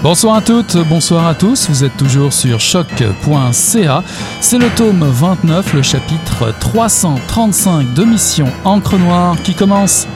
Bonsoir à toutes, bonsoir à tous, vous êtes toujours sur choc.ca. C'est le tome 29, le chapitre 335 de Mission Encre Noire qui commence.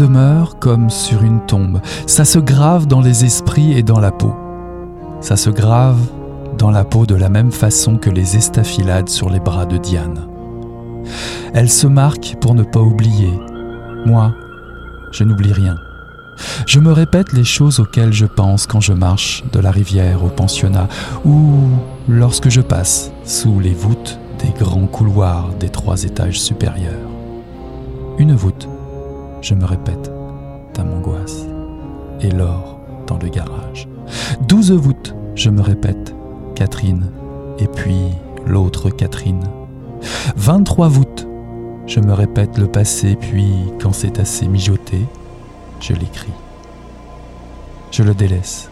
Demeure comme sur une tombe, ça se grave dans les esprits et dans la peau. Ça se grave dans la peau de la même façon que les estafilades sur les bras de Diane. Elle se marque pour ne pas oublier. Moi, je n'oublie rien. Je me répète les choses auxquelles je pense quand je marche de la rivière au pensionnat ou lorsque je passe sous les voûtes des grands couloirs des trois étages supérieurs. Une voûte, je me répète, dame angoisse, et l'or dans le garage. Douze voûtes, je me répète, Catherine, et puis l'autre Catherine. Vingt-trois voûtes, je me répète le passé, puis quand c'est assez mijoté, je l'écris. Je le délaisse.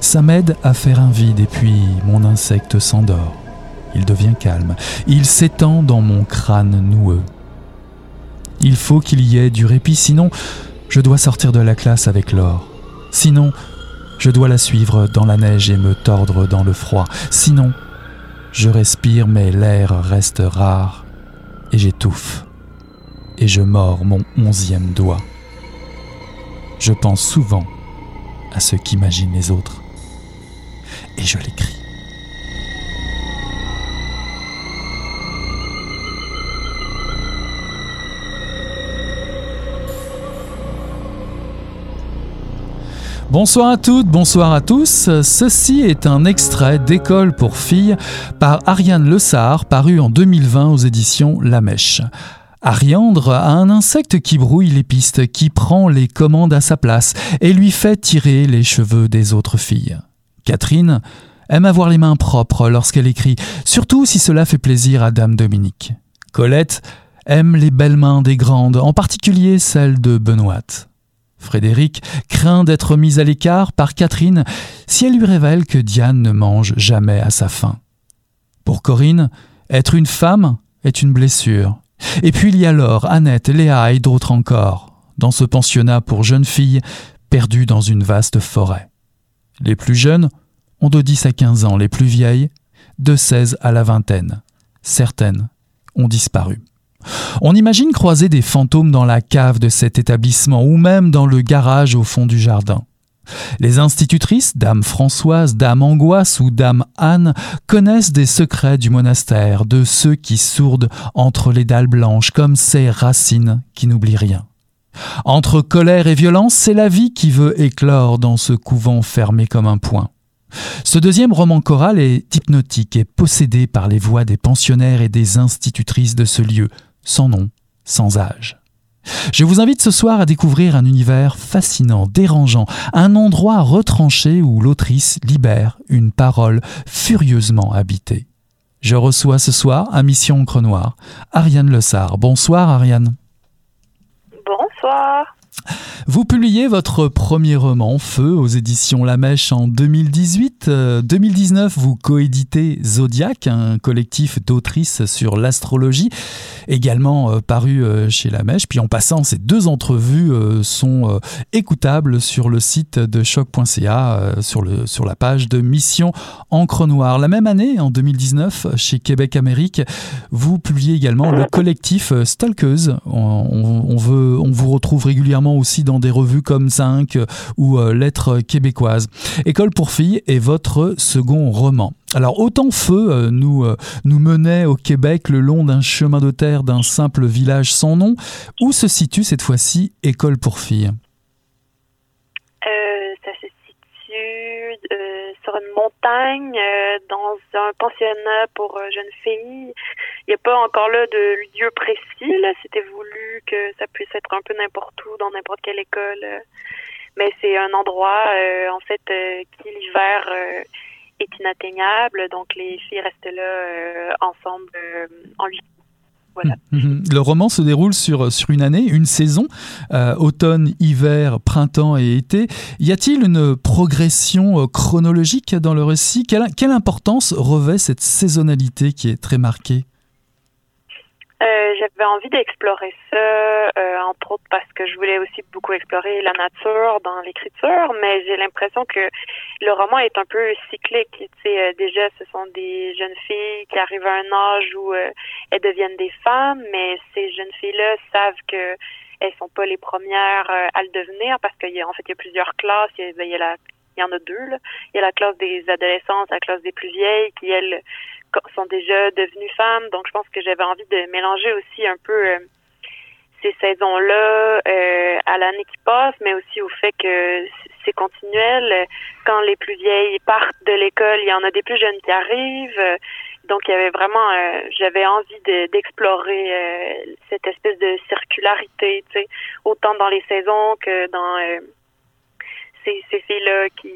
Ça m'aide à faire un vide et puis mon insecte s'endort il devient calme, il s'étend dans mon crâne noueux. Il faut qu'il y ait du répit, sinon je dois sortir de la classe avec l'or. Sinon, je dois la suivre dans la neige et me tordre dans le froid. Sinon, je respire mais l'air reste rare et j'étouffe. Et je mords mon onzième doigt. Je pense souvent à ce qu'imaginent les autres. Et je l'écris. Bonsoir à toutes, bonsoir à tous. Ceci est un extrait d'école pour filles par Ariane Lessard, paru en 2020 aux éditions La Mèche. Ariandre a un insecte qui brouille les pistes, qui prend les commandes à sa place et lui fait tirer les cheveux des autres filles. Catherine aime avoir les mains propres lorsqu'elle écrit, surtout si cela fait plaisir à Dame Dominique. Colette aime les belles mains des grandes, en particulier celles de Benoît. Frédéric craint d'être mis à l'écart par Catherine si elle lui révèle que Diane ne mange jamais à sa faim. Pour Corinne, être une femme est une blessure. Et puis il y a Laure, Annette, Léa et d'autres encore, dans ce pensionnat pour jeunes filles perdues dans une vaste forêt. Les plus jeunes ont de 10 à 15 ans, les plus vieilles de 16 à la vingtaine. Certaines ont disparu. On imagine croiser des fantômes dans la cave de cet établissement ou même dans le garage au fond du jardin. Les institutrices, Dame Françoise, Dame Angoisse ou Dame Anne, connaissent des secrets du monastère, de ceux qui sourdent entre les dalles blanches, comme ces racines qui n'oublient rien. Entre colère et violence, c'est la vie qui veut éclore dans ce couvent fermé comme un poing. Ce deuxième roman choral est hypnotique et possédé par les voix des pensionnaires et des institutrices de ce lieu, sans nom, sans âge. Je vous invite ce soir à découvrir un univers fascinant, dérangeant, un endroit retranché où l'autrice libère une parole furieusement habitée. Je reçois ce soir à Mission Encre Noire Ariane Lessard. Bonsoir Ariane. Bonsoir. Vous publiez votre premier roman, Feu, aux éditions La Mèche en 2018. 2019, euh, vous coéditez Zodiac, un collectif d'autrices sur l'astrologie, également euh, paru euh, chez La Mèche. Puis en passant, ces deux entrevues sont écoutables sur le site de choc.ca, sur, la page de Mission Encre Noire. La même année, en 2019, chez Québec Amérique, vous publiez également le collectif veut, on vous retrouve régulièrement aussi dans des revues comme 5 euh, ou euh, Lettres québécoises. École pour filles est votre second roman. Alors autant feu euh, nous, nous menait au Québec le long d'un chemin de terre d'un simple village sans nom, où se situe cette fois-ci École pour filles? Sur une montagne, dans un pensionnat pour jeunes filles. Il n'y a pas encore là de lieu précis. C'était voulu que ça puisse être un peu n'importe où, dans n'importe quelle école. Mais c'est un endroit, euh, en fait, euh, qui l'hiver euh, est inatteignable. Donc les filles restent là ensemble en huit hum. Le roman se déroule sur, sur une année, une saison, automne, hiver, printemps et été. Y a-t-il une progression chronologique dans le récit? Quelle importance revêt cette saisonnalité qui est très marquée? Euh, j'avais envie d'explorer ça, euh, entre autres parce que je voulais aussi beaucoup explorer la nature dans l'écriture, mais j'ai l'impression que le roman est un peu cyclique. Tu sais, euh, déjà, ce sont des jeunes filles qui arrivent à un âge où elles deviennent des femmes, mais ces jeunes filles-là savent que elles sont pas les premières à le devenir parce qu'il y a en fait il y a plusieurs classes. Il y, a, ben, a la, il y en a deux. Là. Il y a la classe des adolescentes, la classe des plus vieilles qui elles sont déjà devenues femmes. Donc, je pense que j'avais envie de mélanger aussi un peu euh, ces saisons-là euh, à l'année qui passe, mais aussi au fait que c'est continuel. Quand les plus vieilles partent de l'école, il y en a des plus jeunes qui arrivent. Donc, il y avait vraiment, euh, j'avais envie d'explorer cette espèce de circularité, tu sais, autant dans les saisons que dans ces, filles-là qui,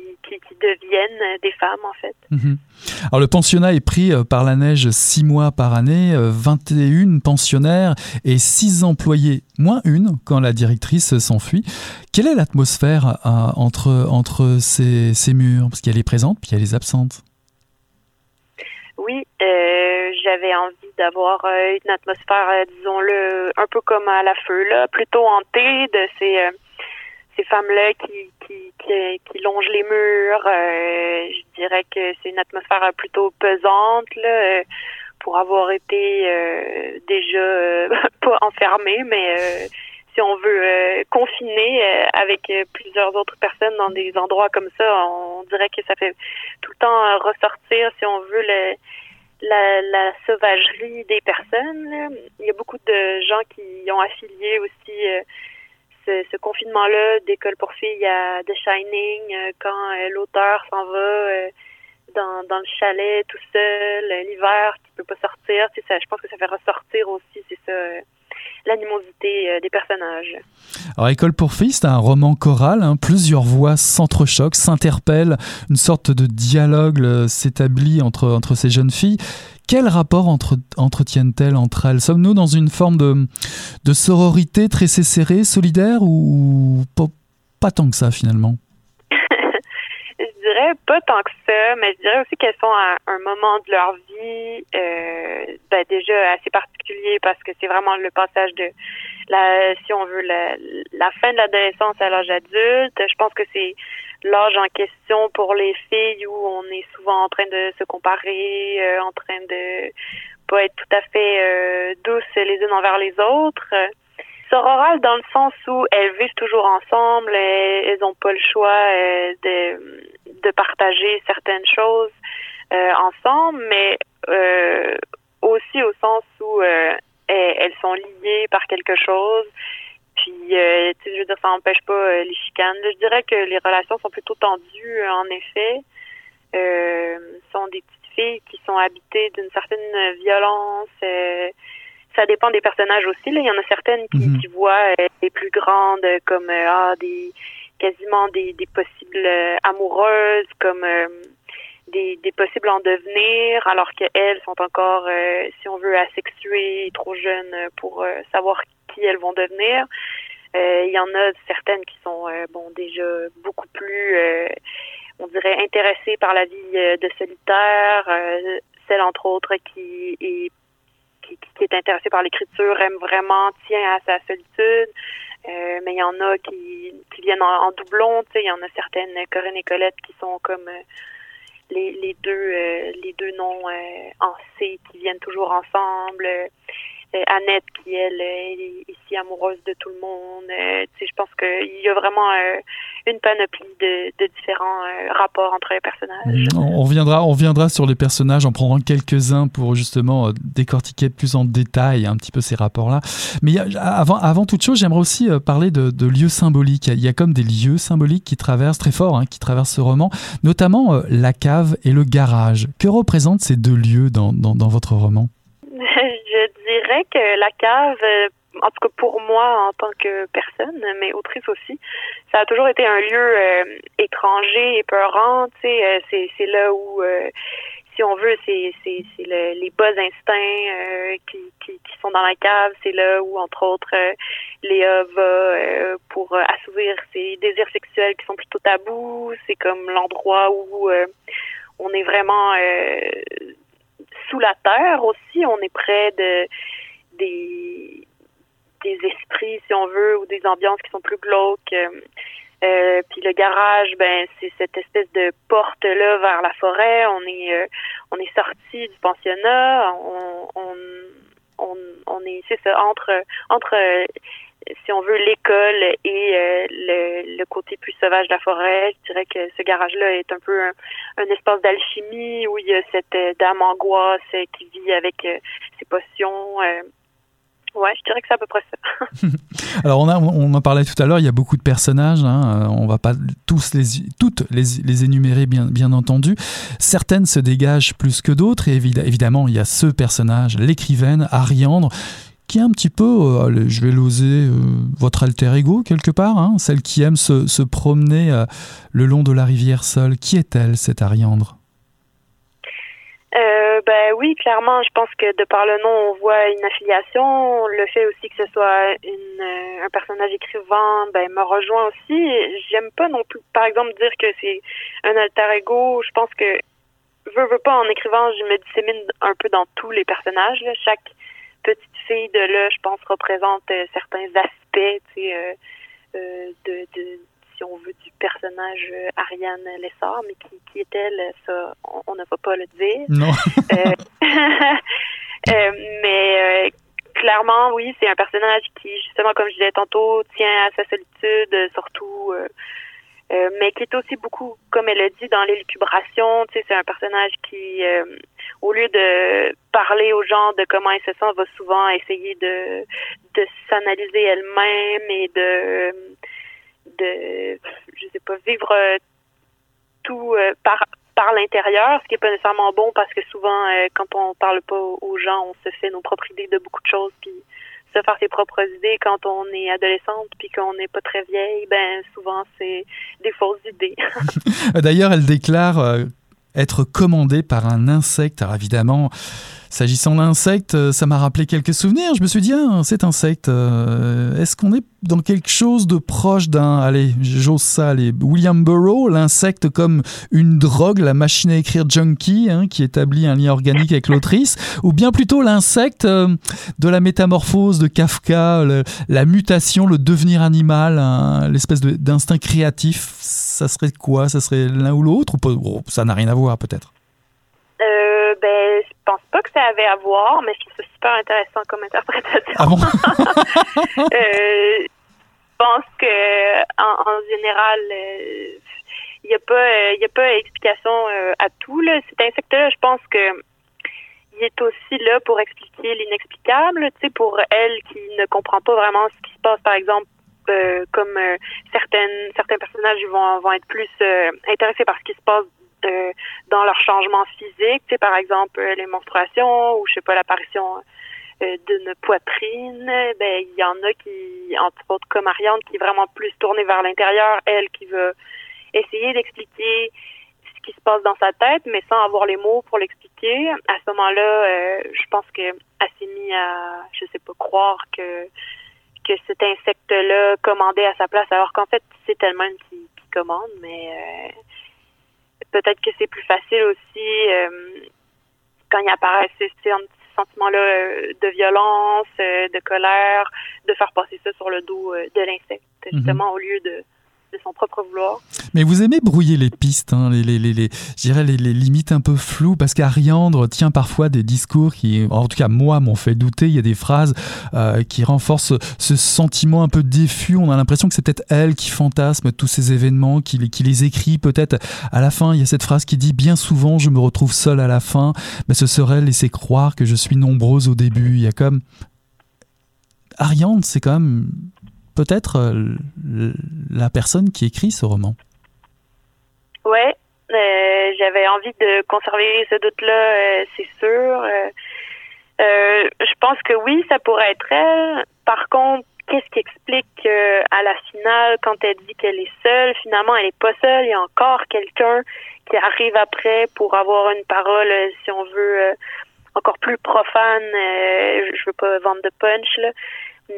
deviennent des femmes, en fait. Mhm. Alors, le pensionnat est pris euh, par la neige six mois par année, 21 euh, pensionnaires et six employés, moins une quand la directrice s'enfuit. Quelle est l'atmosphère euh, entre, entre ces, ces murs? Parce qu'elle est présente, puis elle est absente. Oui, j'avais envie d'avoir une atmosphère, disons-le, un peu comme à la feu, là, plutôt hantée de ces ces femmes-là qui, qui, qui, longent les murs. Euh, je dirais que c'est une atmosphère plutôt pesante là, pour avoir été euh, déjà pas enfermée, mais si on veut confiner avec plusieurs autres personnes dans des endroits comme ça, on dirait que ça fait tout le temps ressortir, si on veut, le, la, la sauvagerie des personnes. Il y a beaucoup de gens qui ont affilié aussi ce, confinement-là d'école pour filles à The Shining, euh, quand euh, l'auteur s'en va euh, dans, le chalet tout seul, l'hiver, qui peut pas sortir, tu ça, je pense que ça fait ressortir aussi, c'est ça l'animosité des personnages. Alors, École pour filles, c'est un roman choral. Hein. plusieurs voix s'entrechoquent, s'interpellent. Une sorte de dialogue s'établit entre, entre ces jeunes filles. Quel rapport entre, entretiennent-elles entre elles? Sommes-nous dans une forme de, de sororité très serrée, solidaire ou pas, tant que ça finalement? Je dirais pas tant que ça, mais je dirais aussi qu'elles sont à un moment de leur vie euh, ben déjà assez particulier parce que c'est vraiment le passage de la, si on veut, la fin de l'adolescence à l'âge adulte. Je pense que c'est l'âge en question pour les filles où on est souvent en train de se comparer, euh, en train de pas être tout à fait euh, douces les unes envers les autres. Sororales dans le sens où elles vivent toujours ensemble, elles n'ont pas le choix euh, de, de partager certaines choses ensemble, mais aussi au sens où elles sont liées par quelque chose puis, euh, je veux dire, ça n'empêche pas euh, les chicanes. je dirais que les relations sont plutôt tendues, euh, en effet. Euh, sont des petites filles qui sont habitées d'une certaine violence. ça dépend des personnages aussi. Là. Il y en a certaines qui, mhm. qui voient les plus grandes comme ah, des quasiment des, des possibles amoureuses, comme des, possibles en devenir, alors qu'elles sont encore, si on veut, asexuées, trop jeunes pour savoir qui elles vont devenir. Il y en a certaines qui sont bon déjà beaucoup plus, on dirait, intéressées par la vie de solitaire. celle entre autres qui est qui, est intéressée par l'écriture aime vraiment, tient à sa solitude. Euh, mais il y en a qui, qui viennent en, doublon, tu sais, il y en a certaines, Corinne et Colette, qui sont comme euh, les, les deux euh, les deux noms en C qui viennent toujours ensemble. Annette qui elle est ici amoureuse de tout le monde. tu sais, je pense qu'il y a vraiment une panoplie de, différents euh, rapports entre les personnages. Mm, on reviendra, on reviendra sur les personnages, en prendra quelques-uns pour justement euh, décortiquer plus en détail un petit peu ces rapports-là. Mais avant, avant toute chose, j'aimerais aussi euh, parler de, lieux symboliques. Il y a comme des lieux symboliques qui traversent très fort, hein, qui traversent ce roman, notamment la cave et le garage. Que représentent ces deux lieux dans, dans votre roman? Je dirais que la cave en tout cas pour moi en tant que personne, mais autrice aussi, ça a toujours été un lieu euh, étranger. Tu sais, euh, c'est là où, euh, si on veut, c'est c'est les bas instincts qui, qui, qui sont dans la cave. C'est là où, entre autres, Léa va pour assouvir ses désirs sexuels qui sont plutôt tabous. C'est comme l'endroit où on est vraiment sous la terre aussi. On est près de des esprits, si on veut, ou des ambiances qui sont plus glauques. Euh, euh, puis le garage, ben c'est cette espèce de porte là vers la forêt. On est euh, on est sorti du pensionnat. On est c'est entre si on veut l'école et le, le, côté plus sauvage de la forêt. Je dirais que ce garage là est un peu un, espace d'alchimie où il y a cette dame angoisse qui vit avec ses potions. Ouais, je dirais que c'est à peu près ça. Alors, on, a, on en parlait tout à l'heure, il y a beaucoup de personnages. Hein, euh, on va pas tous les, toutes les, les, énumérer, bien, bien entendu. Certaines se dégagent plus que d'autres. Et évidemment, il y a ce personnage, l'écrivaine Ariandre, qui est un petit peu, euh, je vais l'oser, euh, votre alter ego quelque part, hein, celle qui aime se, promener le long de la rivière seule. Qui est-elle, cette Ariandre? Euh, ben oui, clairement, je pense que de par le nom, on voit une affiliation. Le fait aussi que ce soit euh, un personnage écrivant, ben me rejoint aussi. J'aime pas non plus, par exemple, dire que c'est un alter ego. Je pense que veux, veux pas en écrivant, je me dissémine un peu dans tous les personnages. Chaque petite fille de là, je pense, représente euh, certains aspects, tu sais, euh, euh de, de si on veut, du personnage Ariane Lessard, mais qui, qui est-elle, ça, on, ne va pas le dire. Non. Euh, euh, mais clairement, oui, c'est un personnage qui, justement, comme je disais tantôt, tient à sa solitude, surtout, mais qui est aussi beaucoup, comme elle a dit, dans l'élucubration. Tu sais, c'est un personnage qui, au lieu de parler aux gens de comment elle se sent, va souvent essayer de, de s'analyser elle-même et de de, je sais pas, vivre euh, tout euh, par par l'intérieur, ce qui est pas nécessairement bon parce que souvent, euh, quand on parle pas aux gens, on se fait nos propres idées de beaucoup de choses, puis se faire ses propres idées quand on est adolescente puis qu'on n'est pas très vieille, ben souvent c'est des fausses idées. D'ailleurs, elle déclare être commandée par un insecte. Alors évidemment, S'agissant d'insectes, euh, ça m'a rappelé quelques souvenirs. Je me suis dit, ah, cet insecte, euh, est-ce qu'on est dans quelque chose de proche d'un, allez, j'ose ça, William Burroughs, l'insecte comme une drogue, la machine à écrire junkie, hein, qui établit un lien organique avec l'autrice, ou bien plutôt l'insecte euh, de la métamorphose de Kafka, la mutation, le devenir animal, l'espèce d'instinct créatif, ça serait quoi? Ça serait l'un ou l'autre? Ou Ça n'a rien à voir peut-être. Ben, pense pas que ça avait à voir, mais je trouve ça super intéressant comme interprétation. Ah bon? euh, je pense que en, général, il euh, n'y a pas, il euh, a pas explication euh, à tout. Là. Cet insecte-là, je pense que il est aussi là pour expliquer l'inexplicable. Tu sais, pour elle qui ne comprend pas vraiment ce qui se passe, par exemple. comme certaines certains personnages vont vont être plus intéressés par ce qui se passe dans leur changement physique, tu sais, par exemple euh, les menstruations ou je sais pas l'apparition euh, d'une poitrine, ben il y en a qui, entre autres comme Ariane, qui est vraiment plus tournée vers l'intérieur, elle qui veut essayer d'expliquer ce qui se passe dans sa tête, mais sans avoir les mots pour l'expliquer. À ce moment-là, euh, je pense qu'elle s'est mise à, je sais pas, croire que que cet insecte-là commandait à sa place, alors qu'en fait, c'est tellement qui, qui commande, mais euh, peut-être que c'est plus facile aussi euh, quand il apparaît ces, sentiments-là euh, de violence, de colère, de faire passer ça sur le dos de l'insecte, mhm. justement, au lieu de de son propre vouloir. Mais vous aimez brouiller les pistes, hein, les, les, limites un peu floues, parce qu'Ariandre tient parfois des discours qui, en tout cas moi, m'ont fait douter. Il y a des phrases euh, qui renforcent ce sentiment un peu diffus. On a l'impression que c'est peut-être elle qui fantasme tous ces événements, qui, les écrit peut-être à la fin. Il y a cette phrase qui dit Bien souvent, je me retrouve seule à la fin, mais ce serait laisser croire que je suis nombreuse au début. Il y a comme. Ariandre, c'est quand même peut-être euh, la personne qui écrit ce roman. Ouais, euh, j'avais envie de conserver ce doute-là, euh, c'est sûr. je pense que oui, ça pourrait être elle. Par contre, qu'est-ce qui explique à la finale, quand elle dit qu'elle est seule, finalement, elle n'est pas seule. Il y a encore quelqu'un qui arrive après pour avoir une parole, si on veut, encore plus profane. je veux pas vendre de punch, là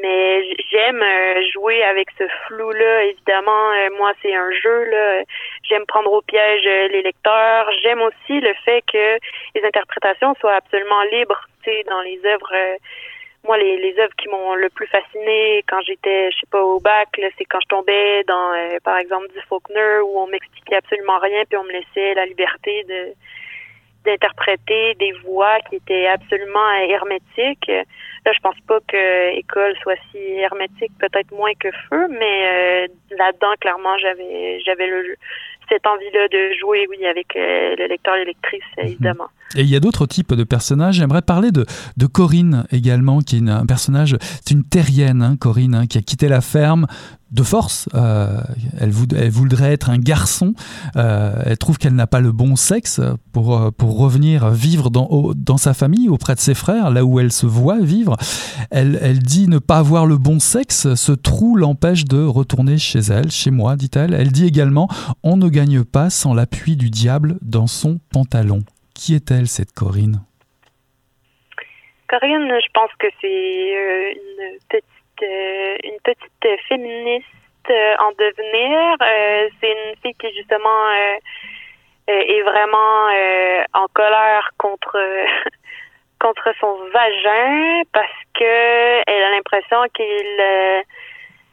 mais j'aime euh, jouer avec ce flou-là. Évidemment, euh, moi, c'est un jeu. là. J'aime prendre au piège euh, les lecteurs. J'aime aussi le fait que les interprétations soient absolument libres. Tu sais, dans les œuvres, moi, les, les œuvres qui m'ont le plus fasciné quand j'étais, je sais pas, au bac, c'est quand je tombais dans, par exemple, du Faulkner où on m'expliquait absolument rien puis on me laissait la liberté de d'interpréter des voix qui étaient absolument hermétiques. Là, je pense pas que école soit si hermétique, peut-être moins que feu, mais euh, là-dedans, clairement, j'avais j'avais le cette envie-là de jouer, oui, avec euh, le lecteur et lectrice, mhm. évidemment. Et il y a d'autres types de personnages. J'aimerais parler de, de Corinne également, qui est un personnage, c'est une terrienne, hein, Corinne, hein, qui a quitté la ferme de force. Euh, elle, voudrait être un garçon. Euh, elle trouve qu'elle n'a pas le bon sexe pour, euh, pour revenir vivre dans, dans sa famille, auprès de ses frères, là où elle se voit vivre. Elle, elle dit ne pas avoir le bon sexe. Ce trou l'empêche de retourner chez elle, chez moi, dit-elle. Elle dit également on ne gagne pas sans l'appui du diable dans son pantalon. Qui est-elle, cette Corinne? Corinne, je pense que c'est une petite une petite féministe euh, en devenir. Euh, c'est une fille qui justement est vraiment en colère contre contre son vagin parce que elle a l'impression qu'il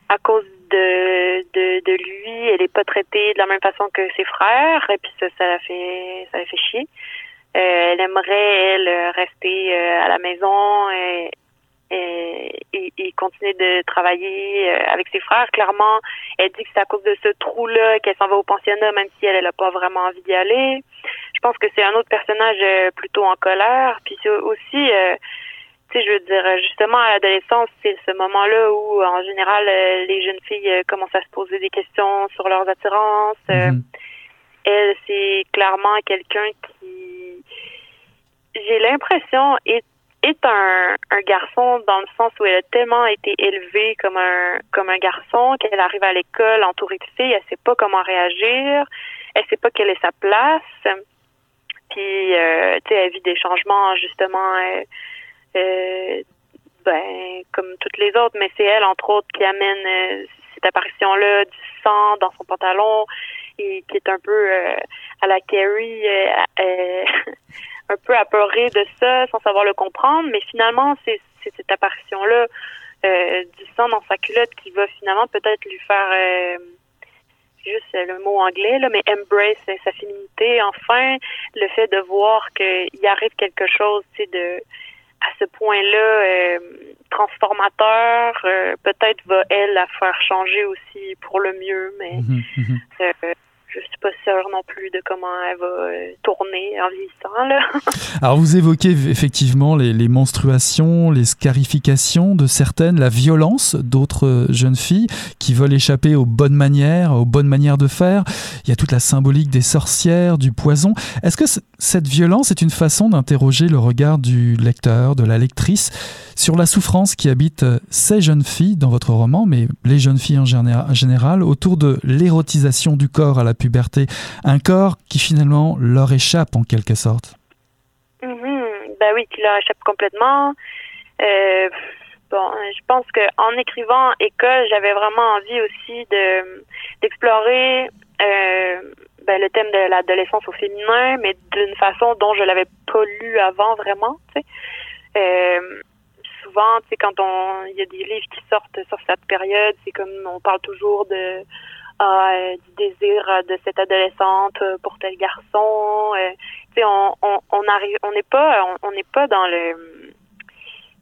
à cause de, de, de lui, elle est pas traitée de la même façon que ses frères et puis ça ça la fait ça la fait chier. elle aimerait elle rester à la maison et et, et, continuer de travailler euh, avec ses frères. Clairement, elle dit que c'est à cause de ce trou-là qu'elle s'en va au pensionnat, même si elle n'a pas vraiment envie d'y aller. Je pense que c'est un autre personnage euh, plutôt en colère. Puis c'est aussi, euh, tu sais, je veux dire, justement, à l'adolescence, c'est ce moment-là où, en général, les jeunes filles commencent à se poser des questions sur leurs attirances. Mm-hmm. Elle, c'est clairement quelqu'un qui, j'ai l'impression, est est un, un garçon dans le sens où elle a tellement été élevée comme un comme un garçon qu'elle arrive à l'école entourée de filles, elle sait pas comment réagir, elle sait pas quelle est sa place. Puis euh, tu sais, elle vit des changements justement euh, euh, ben comme toutes les autres, mais c'est elle entre autres qui amène euh, cette apparition là du sang dans son pantalon et qui est un peu à la Carrie un peu apeuré de ça sans savoir le comprendre, mais finalement, c'est cette apparition-là euh, du sang dans sa culotte qui va finalement peut-être lui faire euh, juste le mot anglais, là, mais embrace sa féminité. Enfin, le fait de voir qu'il arrive quelque chose, tu sais, de à ce point-là euh, transformateur, peut-être va elle la faire changer aussi pour le mieux, mais mhm, mhm je suis pas sûre non plus de comment elle va euh, tourner en vieillissant. Là. Alors vous évoquez effectivement les, les, menstruations, les scarifications de certaines, la violence d'autres jeunes filles qui veulent échapper aux bonnes manières, aux bonnes manières de faire. Il y a toute la symbolique des sorcières, du poison. Est-ce que cette violence est une façon d'interroger le regard du lecteur, de la lectrice sur la souffrance qui habite ces jeunes filles dans votre roman, mais les jeunes filles en général, autour de l'érotisation du corps à la puberté, un corps qui finalement leur échappe en quelque sorte. Mm-hmm. Ben oui, qui leur échappe complètement. Euh, bon, je pense que en écrivant école, j'avais vraiment envie aussi de d'explorer euh, ben, le thème de l'adolescence au féminin, mais d'une façon dont je l'avais pas lu avant vraiment. Euh, souvent, quand il y a des livres qui sortent sur cette période, c'est comme on parle toujours de euh, du désir de cette adolescente pour tel garçon. Euh, tu sais, on, on, on arrive, on n'est pas, on n'est pas dans le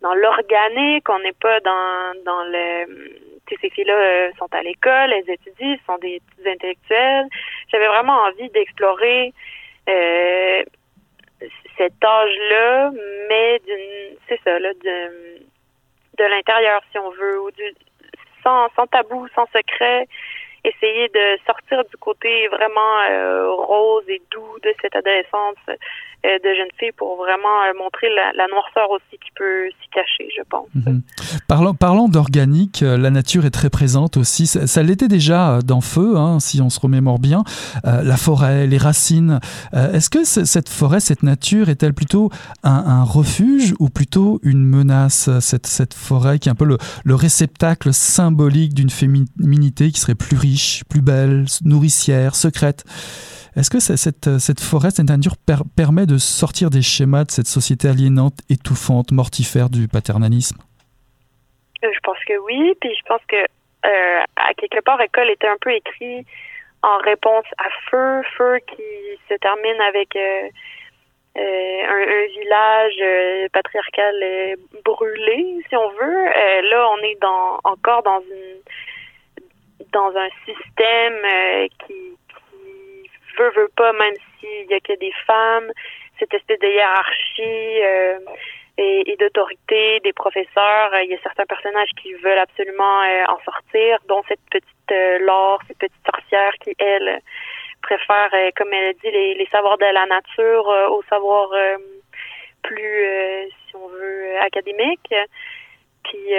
dans l'organique, on n'est pas dans dans le ces filles-là euh, sont à l'école, elles étudient, sont des petits intellectuels. J'avais vraiment envie d'explorer euh, cet âge-là, mais d'une, c'est ça, là, de, de l'intérieur, si on veut, ou du, sans, sans tabou, sans secret, essayer de sortir du côté vraiment euh, rose et doux de cette adolescence de jeune fille pour vraiment euh, montrer la, noirceur aussi qui peut s'y cacher, je pense. Parlant, parlant d'organique, la nature est très présente aussi. Ça, l'était déjà dans Feu, hein, si on se remémore bien. la forêt, les racines. Est-ce que cette forêt, cette nature, est-elle plutôt un, refuge ou plutôt une menace cette, cette forêt qui est un peu le, le réceptacle symbolique d'une féminité qui serait plus riche plus belle, nourricière, secrète? Est-ce que cette, cette, forêt, cette nature permet de sortir des schémas de cette société aliénante, étouffante, mortifère du paternalisme? Euh, Je pense que oui, puis je pense que euh, à quelque part, école était un peu écrit en réponse à Feu, Feu qui se termine avec euh, un, village patriarcal brûlé, si on veut. là, on est encore dans un système qui veut, veut pas, même s'il y a que des femmes, cette espèce de hiérarchie euh, et, d'autorité des professeurs. Il y a certains personnages qui veulent absolument euh, en sortir, dont cette petite Laure, cette petite sorcière qui, elle, préfère, comme elle a dit, les, les savoirs de la nature aux savoirs plus, si on veut, académiques. Puis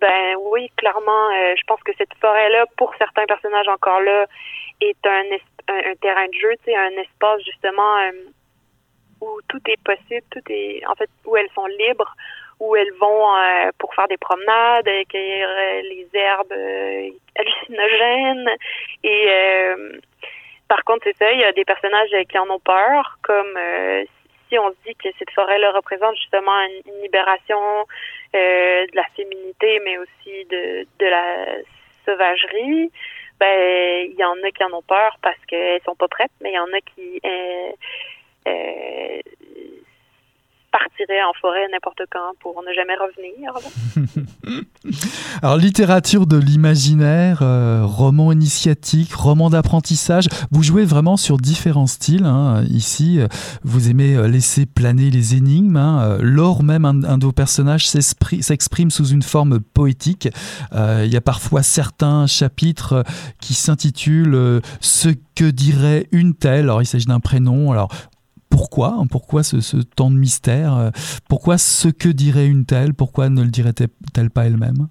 ben oui, clairement, euh, je pense que cette forêt-là, pour certains personnages encore là, est un, un, terrain de jeu, un espace justement euh, où tout est possible, tout est en fait où elles sont libres, où elles vont euh, pour faire des promenades, cueillir les herbes hallucinogènes. Et par contre, c'est ça, il y a des personnages qui en ont peur, comme si on dit que cette forêt-là représente justement une libération euh, de la féminité, mais aussi de, de la sauvagerie, ben il y en a qui en ont peur parce qu'elles sont pas prêtes, mais il y en a qui euh, euh, partirait en forêt n'importe quand pour ne jamais revenir. Alors, littérature de l'imaginaire, euh, roman initiatique, roman d'apprentissage, vous jouez vraiment sur différents styles. Hein. Ici, euh, vous aimez euh, laisser planer les énigmes. Hein. Lors même, un, de vos personnages s'exprime sous une forme poétique. il y a parfois certains chapitres qui s'intitulent Ce que dirait une telle. Alors, il s'agit d'un prénom. Alors, pourquoi hein, Pourquoi ce, temps de mystère euh, Pourquoi ce que dirait une telle Pourquoi ne le dirait-elle pas elle-même?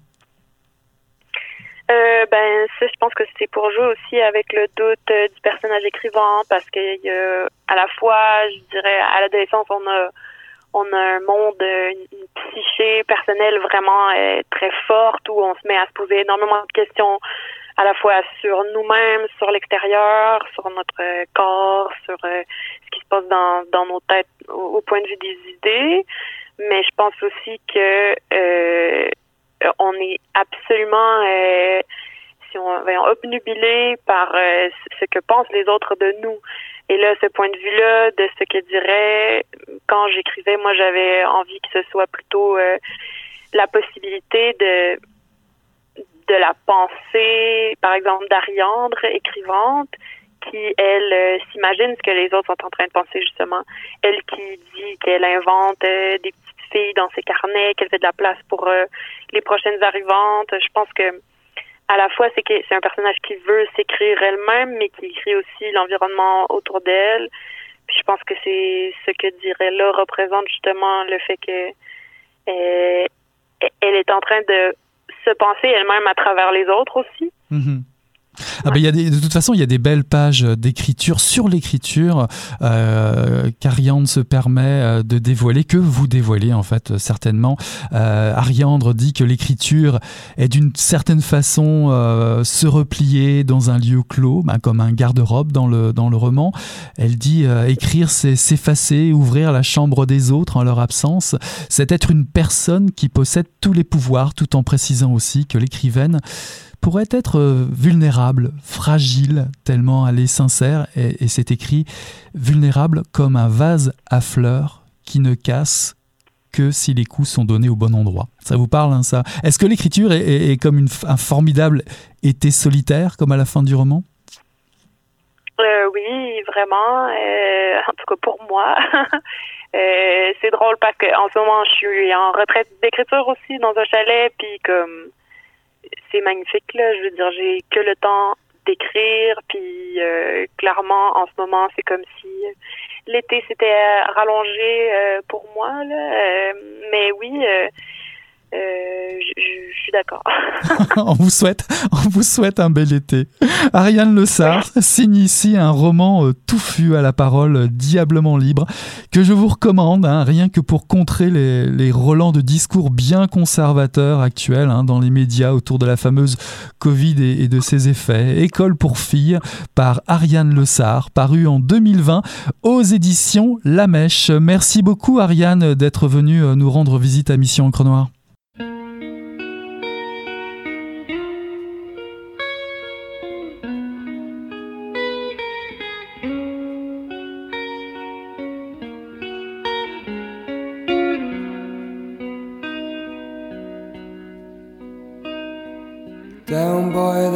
Euh, ben, je pense que c'est pour jouer aussi avec le doute euh, du personnage écrivant, parce que euh, à la fois, je dirais, à l'adolescence, on a on a un monde, une psyché personnelle vraiment très forte où on se met à se poser énormément de questions à la fois sur nous-mêmes, sur l'extérieur, sur notre corps, sur se passe dans, dans nos têtes au, point de vue des idées. Mais je pense aussi que euh, on est absolument euh, si on, obnubilé par euh, ce que pensent les autres de nous. Et là, ce point de vue-là, de ce que dirait quand j'écrivais, moi j'avais envie que ce soit plutôt la possibilité de de la pensée, par exemple, d'Ariandre, écrivante, qui, elle, euh, s'imagine ce que les autres sont en train de penser, justement. Elle qui dit qu'elle invente euh, des petites filles dans ses carnets, qu'elle fait de la place pour euh, les prochaines arrivantes. Je pense que à la fois, c'est que c'est un personnage qui veut s'écrire elle-même, mais qui écrit aussi l'environnement autour d'elle. Puis je pense que c'est ce que dirait là représente justement le fait que elle est en train de se penser elle-même à travers les autres aussi. Mhm. Ah ben, y a de toute façon, il y a des belles pages d'écriture sur l'écriture euh, se permet euh, de dévoiler, que vous dévoilez en fait certainement. Euh, Ariandre dit que l'écriture est d'une certaine façon euh, se replier dans un lieu clos, ben, comme un garde-robe dans le, dans le roman. Elle dit euh, écrire, c'est s'effacer, ouvrir la chambre des autres en leur absence. C'est être une personne qui possède tous les pouvoirs, tout en précisant aussi que l'écrivaine pourrait être euh, vulnérable, fragile, tellement elle est sincère, et, c'est écrit vulnérable comme un vase à fleurs qui ne casse que si les coups sont donnés au bon endroit. Ça vous parle, hein, ça? Est-ce que l'écriture est, comme un formidable été solitaire, comme à la fin du roman? Euh, Oui, vraiment. Euh, en tout cas pour moi. c'est drôle parce qu'en ce moment, je suis en retraite d'écriture aussi dans un chalet, puis comme c'est magnifique là. Je veux dire, j'ai que le temps d'écrire, puis euh, clairement en ce moment c'est comme si l'été s'était rallongé euh, pour moi là. Euh, mais oui, euh, je, suis d'accord. on vous souhaite, on vous souhaite un bel été. Ariane Le Sart signe ici un roman euh, touffu à la parole euh, diablement libre que je vous recommande, hein, rien que pour contrer les, les, relents de discours bien conservateurs actuels hein, dans les médias autour de la fameuse Covid et, de ses effets. École pour filles par Ariane Le Sart, paru en 2020 aux éditions La Mèche. Merci beaucoup Ariane d'être venue nous rendre visite à Mission Encre Noire.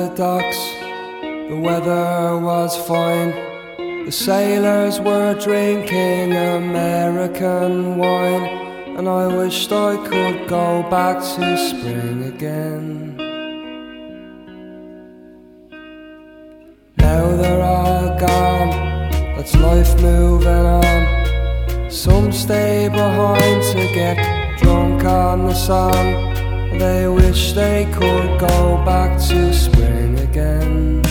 The docks, the weather was fine. The sailors were drinking American wine, and I wished I could go back to spring again. Now they're all gone, that's life moving on. Some stay behind to get drunk on the sun. They wish they could go back to spring again.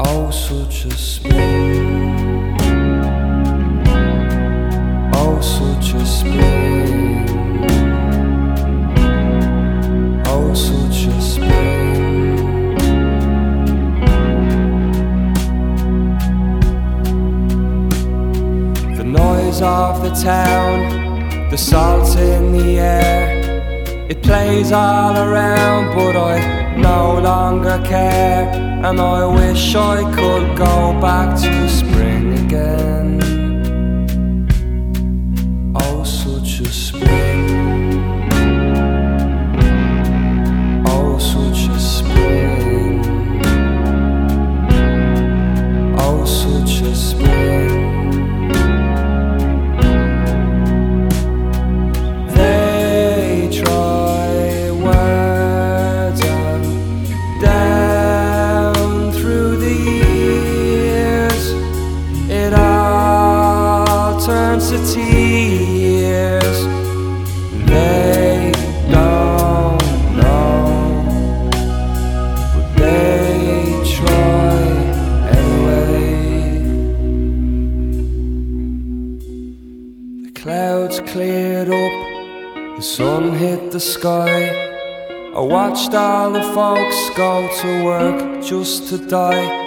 Oh, such a spring. Oh, such a spring. Oh, such a spring. The noise of the town the salt in the air. It plays all around, but I no longer care. And I wish I could go back to spring turns to tears. They don't know, but they try anyway. The clouds cleared up, the sun hit the sky. I watched all the folks go to work just to die.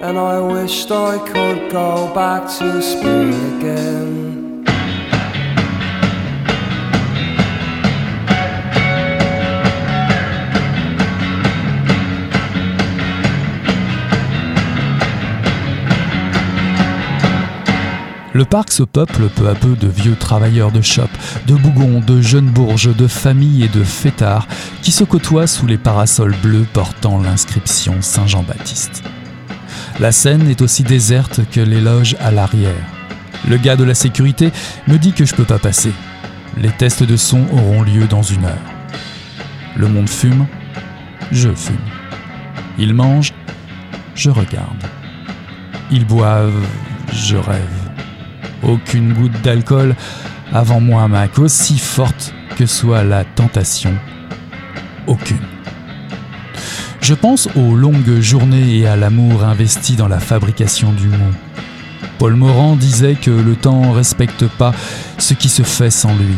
And I wished I could go back to spring again. Le parc se peuple peu à peu de vieux travailleurs de shop, de bougons, de jeunes bourges, de familles et de fêtards qui se côtoient sous les parasols bleus portant l'inscription Saint-Jean-Baptiste. La scène est aussi déserte que les loges à l'arrière. Le gars de la sécurité me dit que je peux pas passer. Les tests de son auront lieu dans une heure. Le monde fume, je fume. Ils mangent, je regarde. Ils boivent, je rêve. Aucune goutte d'alcool avant moi, Mac, aussi forte que soit la tentation. Aucune. Je pense aux longues journées et à l'amour investi dans la fabrication du mot. Paul Morand disait que le temps respecte pas ce qui se fait sans lui.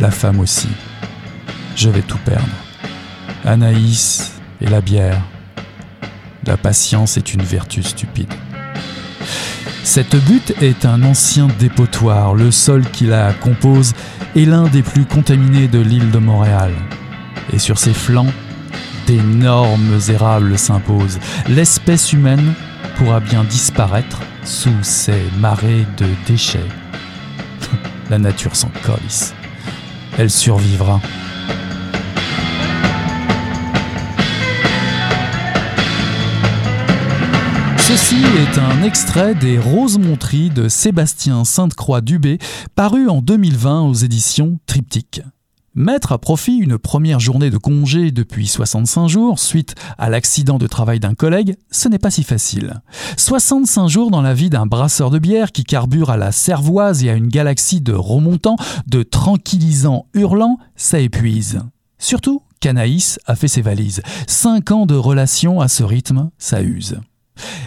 La femme aussi. Je vais tout perdre. Anaïs et la bière. La patience est une vertu stupide. Cette butte est un ancien dépotoir. Le sol qui la compose est l'un des plus contaminés de l'île de Montréal. Et sur ses flancs, d'énormes érables s'imposent. L'espèce humaine pourra bien disparaître sous ces marées de déchets. la nature s'en. Elle survivra. Ceci est un extrait des Roses Montries de Sébastien Sainte-Croix-Dubé, paru en 2020 aux éditions Triptyque. Mettre à profit une première journée de congé depuis 65 jours suite à l'accident de travail d'un collègue, ce n'est pas si facile. 65 jours dans la vie d'un brasseur de bière qui carbure à la cervoise et à une galaxie de remontants, de tranquillisants hurlants, ça épuise. Surtout qu'Anaïs a fait ses valises. 5 ans de relation à ce rythme, ça use.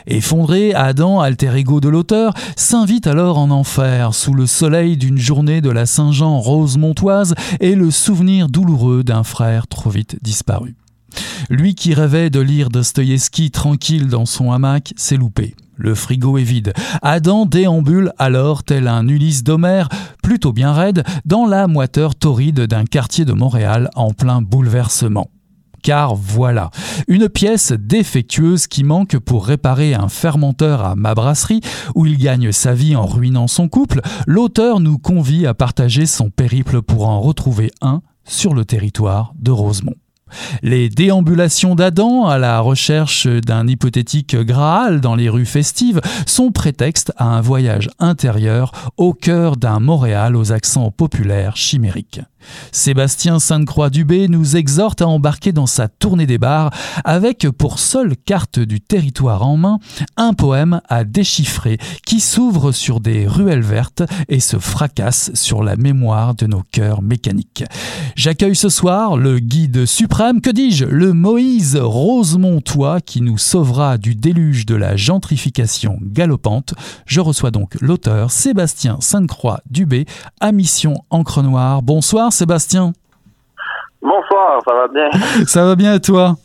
Effondré, Adam, alter ego de l'auteur, s'invite alors en enfer sous le soleil d'une journée de la Saint-Jean rose montoise et le souvenir douloureux d'un frère trop vite disparu. Lui qui rêvait de lire Dostoïevski tranquille dans son hamac, s'est loupé. Le frigo est vide. Adam déambule alors tel un Ulysse d'Homère, plutôt bien raide, dans la moiteur torride d'un quartier de Montréal en plein bouleversement car voilà, une pièce défectueuse qui manque pour réparer un fermenteur à ma brasserie où il gagne sa vie en ruinant son couple, l'auteur nous convie à partager son périple pour en retrouver un sur le territoire de Rosemont. Les déambulations d'Adam à la recherche d'un hypothétique Graal dans les rues festives sont prétexte à un voyage intérieur au cœur d'un Montréal aux accents populaires chimériques. Sébastien Sainte-Croix-Dubé nous exhorte à embarquer dans sa tournée des bars avec pour seule carte du territoire en main un poème à déchiffrer qui s'ouvre sur des ruelles vertes et se fracasse sur la mémoire de nos cœurs mécaniques. J'accueille ce soir le guide suprême, que dis-je, le Moïse Rosemontois qui nous sauvera du déluge de la gentrification galopante. Je reçois donc l'auteur Sébastien Sainte-Croix-Dubé à Mission Encre Noire. Bonsoir Sébastien. Bonsoir, ça va bien? Ça va bien et toi?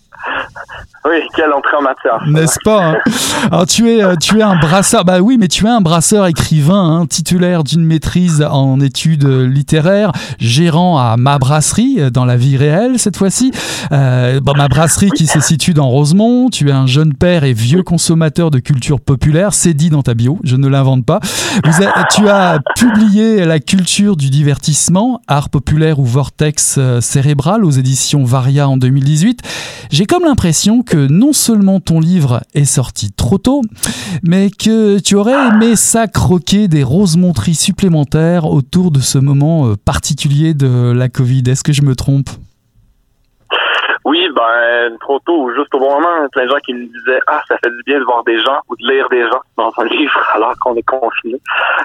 Oui, quelle entrée en matière. N'est-ce pas hein Alors tu es, euh, tu es un brasseur, bah oui, mais tu es un brasseur écrivain, hein, titulaire d'une maîtrise en études littéraires, gérant à ma brasserie euh, dans la vie réelle cette fois-ci. Euh, ma brasserie qui se situe dans Rosemont. Tu es un jeune père et vieux consommateur de culture populaire. C'est dit dans ta bio, je ne l'invente pas. tu as publié La culture du divertissement, art populaire ou vortex cérébral aux éditions Varia en 2018. J'ai comme l'impression que non seulement ton livre est sorti trop tôt, mais que tu aurais aimé ça croquer des roses montries supplémentaires autour de ce moment euh, particulier de la Covid. Est-ce que je me trompe? Oui, ben trop tôt juste au bon moment. Plein de gens qui me disaient ah ça fait du bien de voir des gens ou de lire des gens dans un livre alors qu'on est confiné.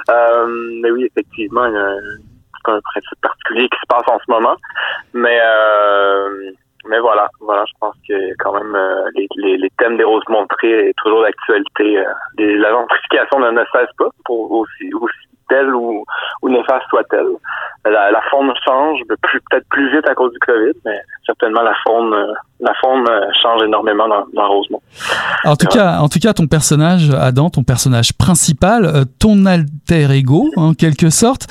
Euh, mais oui, effectivement, il y a un, principe particulier qui se passe en ce moment. Mais euh, mais voilà, voilà, je pense que quand même euh, les, les, les, thèmes des roses montrées est toujours d'actualité. Euh, la gentrification ne, cesse pas, pour aussi, aussi telle ou, ou néfaste soit-elle. La, la faune change, peut-être plus vite à cause du COVID, mais certainement la faune, euh, la faune change énormément dans, dans Rosemont. En tout, cas, en tout cas, ton personnage, Adam, ton personnage principal, ton alter ego, en quelque sorte,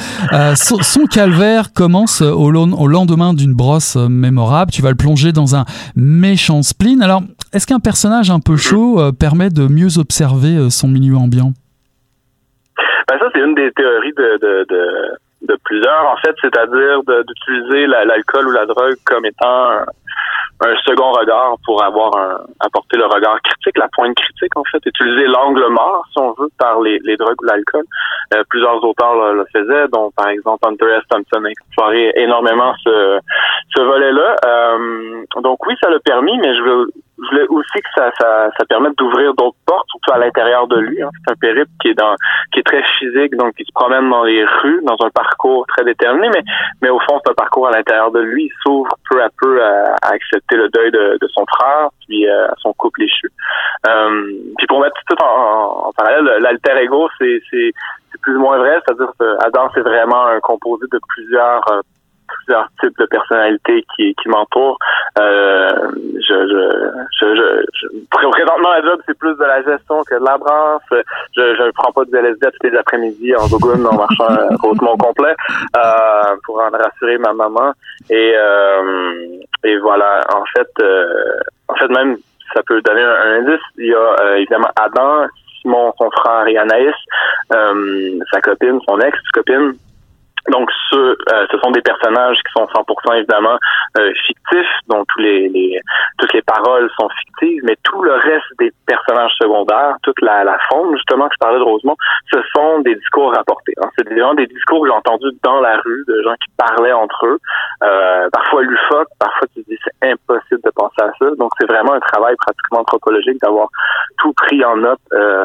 son, calvaire commence au, au lendemain d'une brosse mémorable. Tu vas le plonger dans un méchant spleen. Alors, est-ce qu'un personnage un peu chaud permet de mieux observer son milieu ambiant? Ben ça, c'est une des théories de, de, de, de plusieurs, en fait, c'est-à-dire d'utiliser l'alcool ou la drogue comme étant un, second regard pour avoir un, apporter le regard critique, la pointe critique, en fait, utiliser l'angle mort, si on veut, par les, les drogues ou l'alcool. Euh, plusieurs auteurs le, faisaient, dont par exemple Hunter S. Thompson a exploré énormément ce, ce volet-là. Euh, donc oui, ça l'a permis, mais je veux je voulais aussi que ça, ça, ça permette d'ouvrir d'autres portes, surtout à l'intérieur de lui. Hein. C'est un périple qui est dans, qui est très physique, donc il se promène dans les rues, dans un parcours très déterminé, mais, mais au fond, c'est un parcours à l'intérieur de lui. Il s'ouvre peu à peu à, accepter le deuil de, de son frère, puis euh, à son couple échu. Euh, puis pour mettre tout en, parallèle, l'alter ego, c'est, c'est, c'est plus ou moins vrai, c'est-à-dire que Adam, c'est vraiment un composé de plusieurs euh, plusieurs types de personnalités qui, qui m'entourent. Euh, je, je, je, je, présentement, la job, c'est plus de la gestion que de la branche. Je ne prends pas de LSD tous les après-midi en Gogun en marchant hautement complet euh, pour en rassurer ma maman. Et, euh, et voilà, en fait, euh, en fait, même, ça peut donner un, indice. Il y a euh, évidemment Adam, Simon, son frère et Anaïs, euh, sa copine, son ex-copine, donc, ce, euh, ce sont des personnages qui sont 100% évidemment euh, fictifs, dont tous les, les, toutes les paroles sont fictives, mais tout le reste des personnages secondaires, toute la, la forme justement que je parlais de Rosemont, ce sont des discours rapportés. Hein. C'est vraiment des discours que j'ai entendus dans la rue, de gens qui parlaient entre eux, euh, parfois lufoques, parfois tu te dis c'est impossible de penser à ça. Donc, c'est vraiment un travail pratiquement anthropologique d'avoir tout pris en note euh,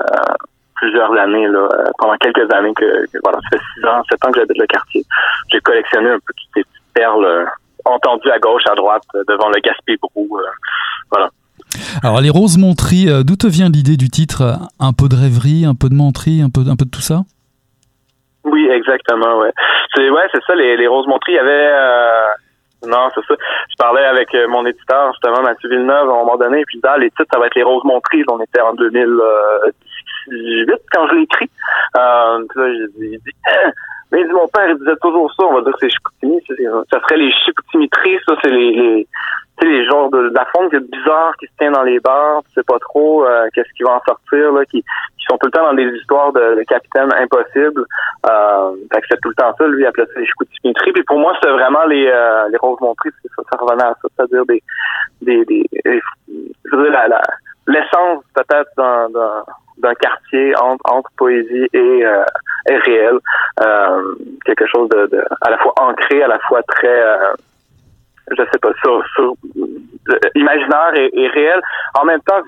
plusieurs années, là, euh, pendant quelques années que, voilà, ça fait six ans, sept ans que j'habite le quartier. J'ai collectionné un peu toutes ces petites perles euh, entendues à gauche, à droite, euh, devant le Gaspé-Brou. voilà. Alors les roses montries, d'où te vient l'idée du titre? Un peu de rêverie, un peu de menterie, un peu, un peu de tout ça? Oui, exactement, ouais. C'est ouais, c'est ça, les, les roses montries, il y avait non, c'est ça. Je parlais avec mon éditeur, justement, Mathieu Villeneuve, à un moment donné, et puis là, les titres, ça va être les roses montries. On était en 2010 vite quand je l'écris. Euh, hein? mais mon père il disait toujours ça, on va dire que c'est Chicoutimi, ça serait les Chicoutimitries, ça c'est les, les les genres de, la est bizarre qui se tient dans les bars, tu sais pas trop euh, qu'est-ce qui va en sortir, là, qui, qui sont tout le temps dans des histoires de, de capitaine impossible. Euh, fait que c'est tout le temps ça, lui, appelait ça les Chicoutimitries. Puis pour moi, c'est vraiment les, euh, les roses montrées, ça, ça revenait à ça, c'est-à-dire des, des, des, je veux dire, la, l'essence peut-être d'un, d'un quartier entre, entre poésie et, euh, réel. Euh, quelque chose de, de, à la fois ancré, à la fois très, euh, je sais pas, sur, sur euh, imaginaire et, et, réel. En même temps,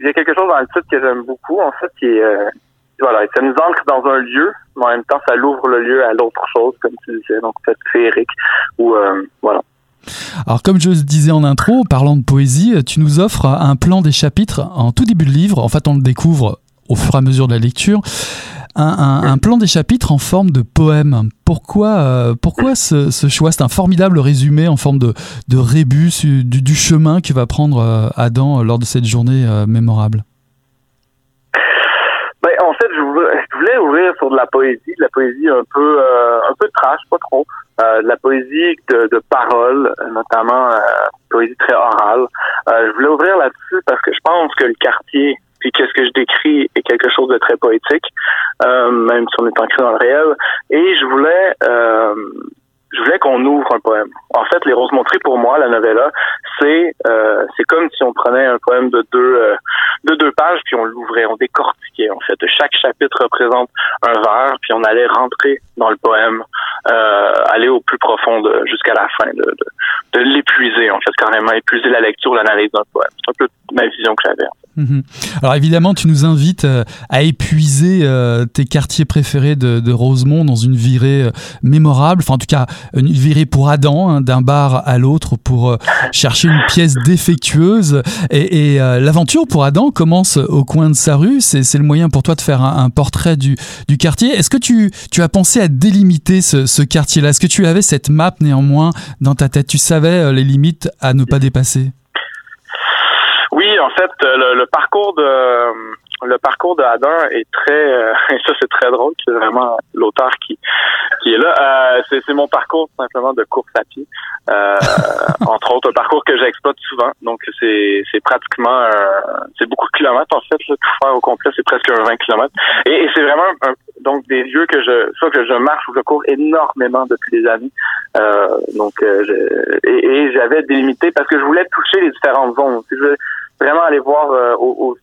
il y a quelque chose dans le titre que j'aime beaucoup, en fait, qui est euh, voilà, ça nous ancre dans un lieu, mais en même temps, ça l'ouvre le lieu à l'autre chose, comme tu disais, donc c'est féerique. Ou voilà. Alors comme je disais en intro, parlant de poésie, tu nous offres un plan des chapitres en tout début de livre. En fait, on le découvre au fur et à mesure de la lecture. Un, plan des chapitres en forme de poème. Pourquoi, euh, ce, choix? C'est un formidable résumé en forme de, de rébus du, chemin que va prendre euh, Adam lors de cette journée euh, mémorable. Ben, en fait, je voulais, ouvrir sur de la poésie, de la poésie un peu, un peu trash, pas trop. Euh, de la poésie de, de parole, notamment euh, poésie très orale. Euh, je voulais ouvrir là-dessus parce que je pense que le quartier puis qu'est-ce que je décris est quelque chose de très poétique, même si on est ancré dans le réel. Et je voulais je voulais qu'on ouvre un poème. En fait, Les Roses Montrées, pour moi, la novella, c'est euh, c'est comme si on prenait un poème de deux euh, de deux pages, puis on l'ouvrait, on décortiquait. En fait, chaque chapitre représente un vers, puis on allait rentrer dans le poème, euh, aller au plus profond jusqu'à la fin, de, de, de l'épuiser, en fait, carrément épuiser la lecture, l'analyse d'un poème. C'est un peu ma vision que j'avais. Mhm. Alors évidemment, tu nous invites euh, à épuiser euh, tes quartiers préférés de, Rosemont dans une virée euh, mémorable, enfin en tout cas une virée pour Adam, hein, d'un bar à l'autre pour chercher une pièce défectueuse. Et, l'aventure pour Adam commence au coin de sa rue, c'est le moyen pour toi de faire un, portrait du, quartier. Est-ce que tu, as pensé à délimiter ce, ce quartier-là? Est-ce que tu avais cette map néanmoins dans ta tête? Tu savais les limites à ne pas dépasser? Oui, en fait, euh, le, parcours de euh, le parcours de Adam est très euh, et ça c'est très drôle, c'est vraiment l'auteur qui qui est là. c'est mon parcours simplement de course à pied, entre autres un parcours que j'exploite souvent. Donc c'est c'est pratiquement c'est beaucoup de kilomètres en fait là, tout faire au complet, c'est presque un 20 kilomètres. Et, c'est vraiment donc des lieux que je soit que je marche ou je cours énormément depuis des années. donc je, et, j'avais délimité parce que je voulais toucher les différentes zones. Je vraiment aller voir euh, au,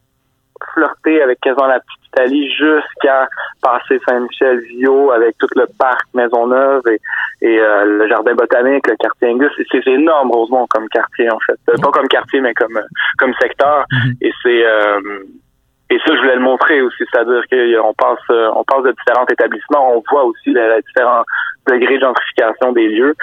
flirter avec quasiment la petite Italie jusqu'à passer Saint-Michel Vio avec tout le parc Maisonneuve et, et euh, le jardin botanique, le quartier Angus. C'est énorme, Rosemont, comme quartier en fait. Euh, pas comme quartier, mais comme comme secteur. Mm-hmm. Et c'est et ça, je voulais le montrer aussi, c'est-à-dire qu'on passe, on passe de différents établissements, on voit aussi les, différents degrés de gentrification des lieux,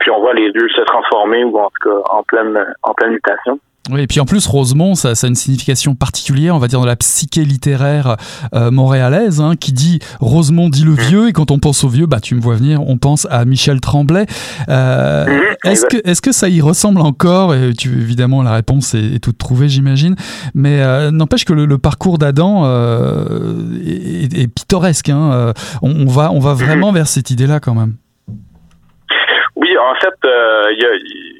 puis on voit les lieux se transformer ou en tout cas en pleine, en pleine mutation. Oui, et puis en plus, Rosemont, ça, ça, a une signification particulière, on va dire, dans la psyché littéraire euh, montréalaise, hein, qui dit Rosemont dit le vieux, et quand on pense au vieux, bah tu me vois venir, on pense à Michel Tremblay. Euh, mhm, est-ce que, est-ce que ça y ressemble encore? Et tu, évidemment, la réponse est, toute trouvée, j'imagine. Mais euh, n'empêche que le, parcours d'Adam est, est, pittoresque. Hein, on, va, on va mhm. vraiment vers cette idée-là, quand même. Oui, en fait, il y a, y a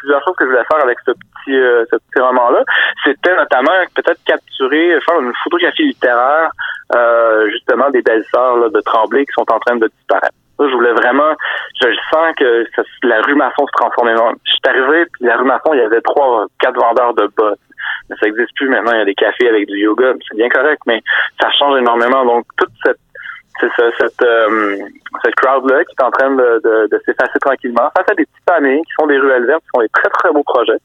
plusieurs choses que je voulais faire avec ce petit, euh, ce petit roman-là. C'était notamment peut-être capturer, faire une photographie littéraire, euh, justement, des belles-sœurs de Tremblay qui sont en train de disparaître. je voulais vraiment, je sens que la rue Masson se transformait. Je suis arrivé, puis la rue Masson, il y avait trois, quatre vendeurs de bottes. Mais ça n'existe plus maintenant. Il y a des cafés avec du yoga. C'est bien correct, mais ça change énormément. Donc, toute cette c'est ça, cette, euh, cette crowd-là qui est en train de, de, de s'effacer tranquillement face à des petites familles qui font des ruelles vertes, qui font des très, très beaux projets.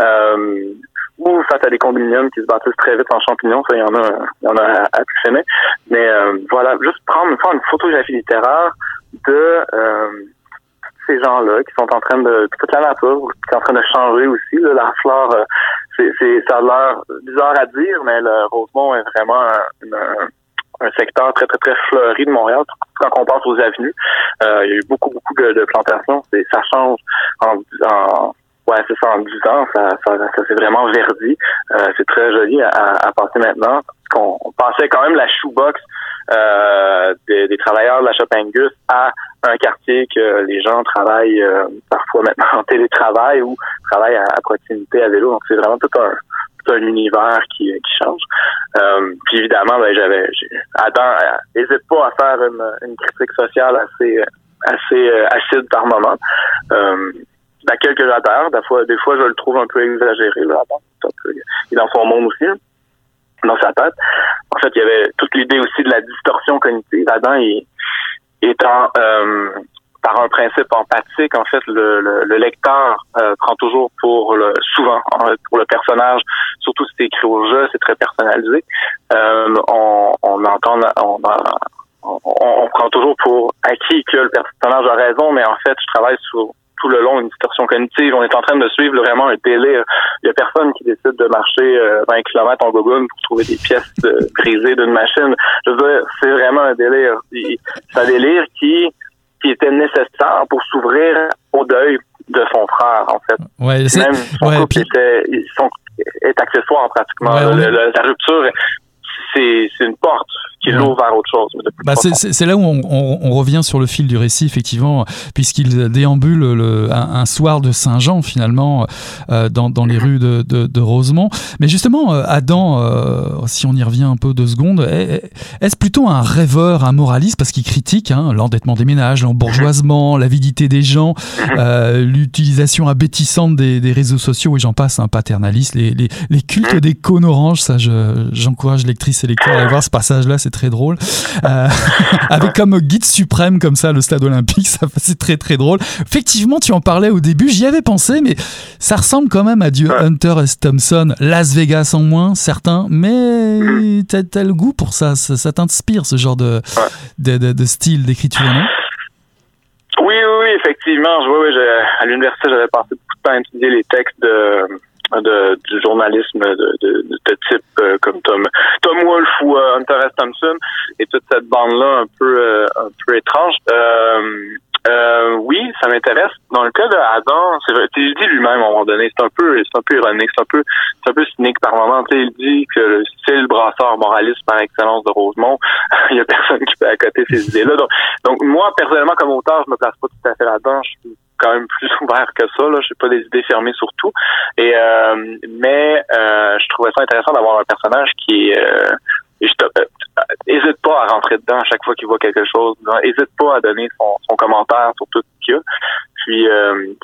Euh, ou face à des condominiums qui se bâtissent très vite en champignons, ça, il y en a, il y en a à, à plus Mais euh, voilà, juste prendre, faire une photographie littéraire de euh, ces gens-là qui sont en train de toute la nature qui est en train de changer aussi. Là, la flore, euh, c'est, c'est ça a l'air bizarre à dire, mais le Rosemont est vraiment une, un secteur très, très, très fleuri de Montréal. Quand on pense aux avenues, euh, il y a eu beaucoup, beaucoup de, plantations. Ça change en, en ouais, c'est ça, en 10 ans, ça, ça, ça s'est vraiment verdi. Euh, c'est très joli à, à, passer maintenant. On, on pensait quand même la shoebox euh, des, des, travailleurs de la Chopingus à un quartier que les gens travaillent euh, parfois maintenant en télétravail ou travaillent à, à proximité à vélo. Donc c'est vraiment tout un un univers qui, qui change. Euh, puis évidemment, ben, j'avais Adam n'hésite pas à faire une, une, critique sociale assez assez euh, acide par moment. Euh, laquelle que j'adore. Des fois, des fois, je le trouve un peu exagéré, là, Il est dans son monde aussi, dans sa tête. En fait, il y avait toute l'idée aussi de la distorsion cognitive. Adam, il étant euh, par un principe empathique, en fait, le, le, lecteur euh, prend toujours pour le souvent pour le personnage, surtout si c'est écrit au jeu, c'est très personnalisé. Euh, on, on entend, on, on, prend toujours pour acquis que le personnage a raison, mais en fait, je travaille sur tout le long une distorsion cognitive. On est en train de suivre vraiment un délire. Il y a personne qui décide de marcher 20 euh, km en gogoune pour trouver des pièces brisées d'une machine. Je veux dire, c'est vraiment un délire. C'est un délire qui qui était nécessaire pour s'ouvrir au deuil de son frère, en fait. Ouais, Même son ouais, couple était, est accessoire pratiquement. la rupture, c'est une porte qui l'ouvre vers autre chose. Bah c'est là où on, on, on, revient sur le fil du récit, effectivement, puisqu'il déambule le, un, un, soir de Saint-Jean, finalement, euh, dans, dans, les rues de, de, de, Rosemont. Mais justement, euh, Adam, euh, si on y revient un peu deux secondes, est-ce plutôt un rêveur, un moraliste, parce qu'il critique hein, l'endettement des ménages, l'embourgeoisement, l'avidité des gens, euh, l'utilisation abétissante des, des, réseaux sociaux, et j'en passe, un paternaliste, les, les, les cultes des cônes oranges, ça, j'encourage je, lectrices et lecteurs à voir ce passage-là, c'est très drôle. Euh, avec comme guide suprême comme ça le stade olympique, ça c'est très très drôle. Effectivement, tu en parlais au début, j'y avais pensé, mais ça ressemble quand même à du Hunter S. Thompson, Las Vegas en moins, certains, mais t'as as le goût pour ça, ça, t'inspire ce genre de, de, style d'écriture, non? Oui, oui, oui, effectivement. Oui, oui, à l'université, j'avais passé beaucoup de temps à étudier les textes de, de, du journalisme de, de, de type euh, comme Tom Tom Wolfe ou euh, Hunter S. Thompson et toute cette bande là un peu euh, un peu étrange. Euh, oui, ça m'intéresse. Dans le cas de Adam, c'est il dit lui-même à un moment donné, c'est un peu, c'est un peu ironique, c'est un peu, c'est un peu cynique par moment. Tu sais, il dit que c'est le brasseur moraliste par excellence de Rosemont. il y a personne qui peut accoter ces idées-là. Donc, donc, moi, personnellement, comme auteur, je me place pas tout à fait là-dedans. Je suis quand même plus ouvert que ça. Là. Je pas des idées fermées sur tout. Et euh, mais euh, je trouvais ça intéressant d'avoir un personnage qui est euh, hésite pas à rentrer dedans à chaque fois qu'il voit quelque chose. Hésite pas à donner son, commentaire sur tout ce qu'il y a. Puis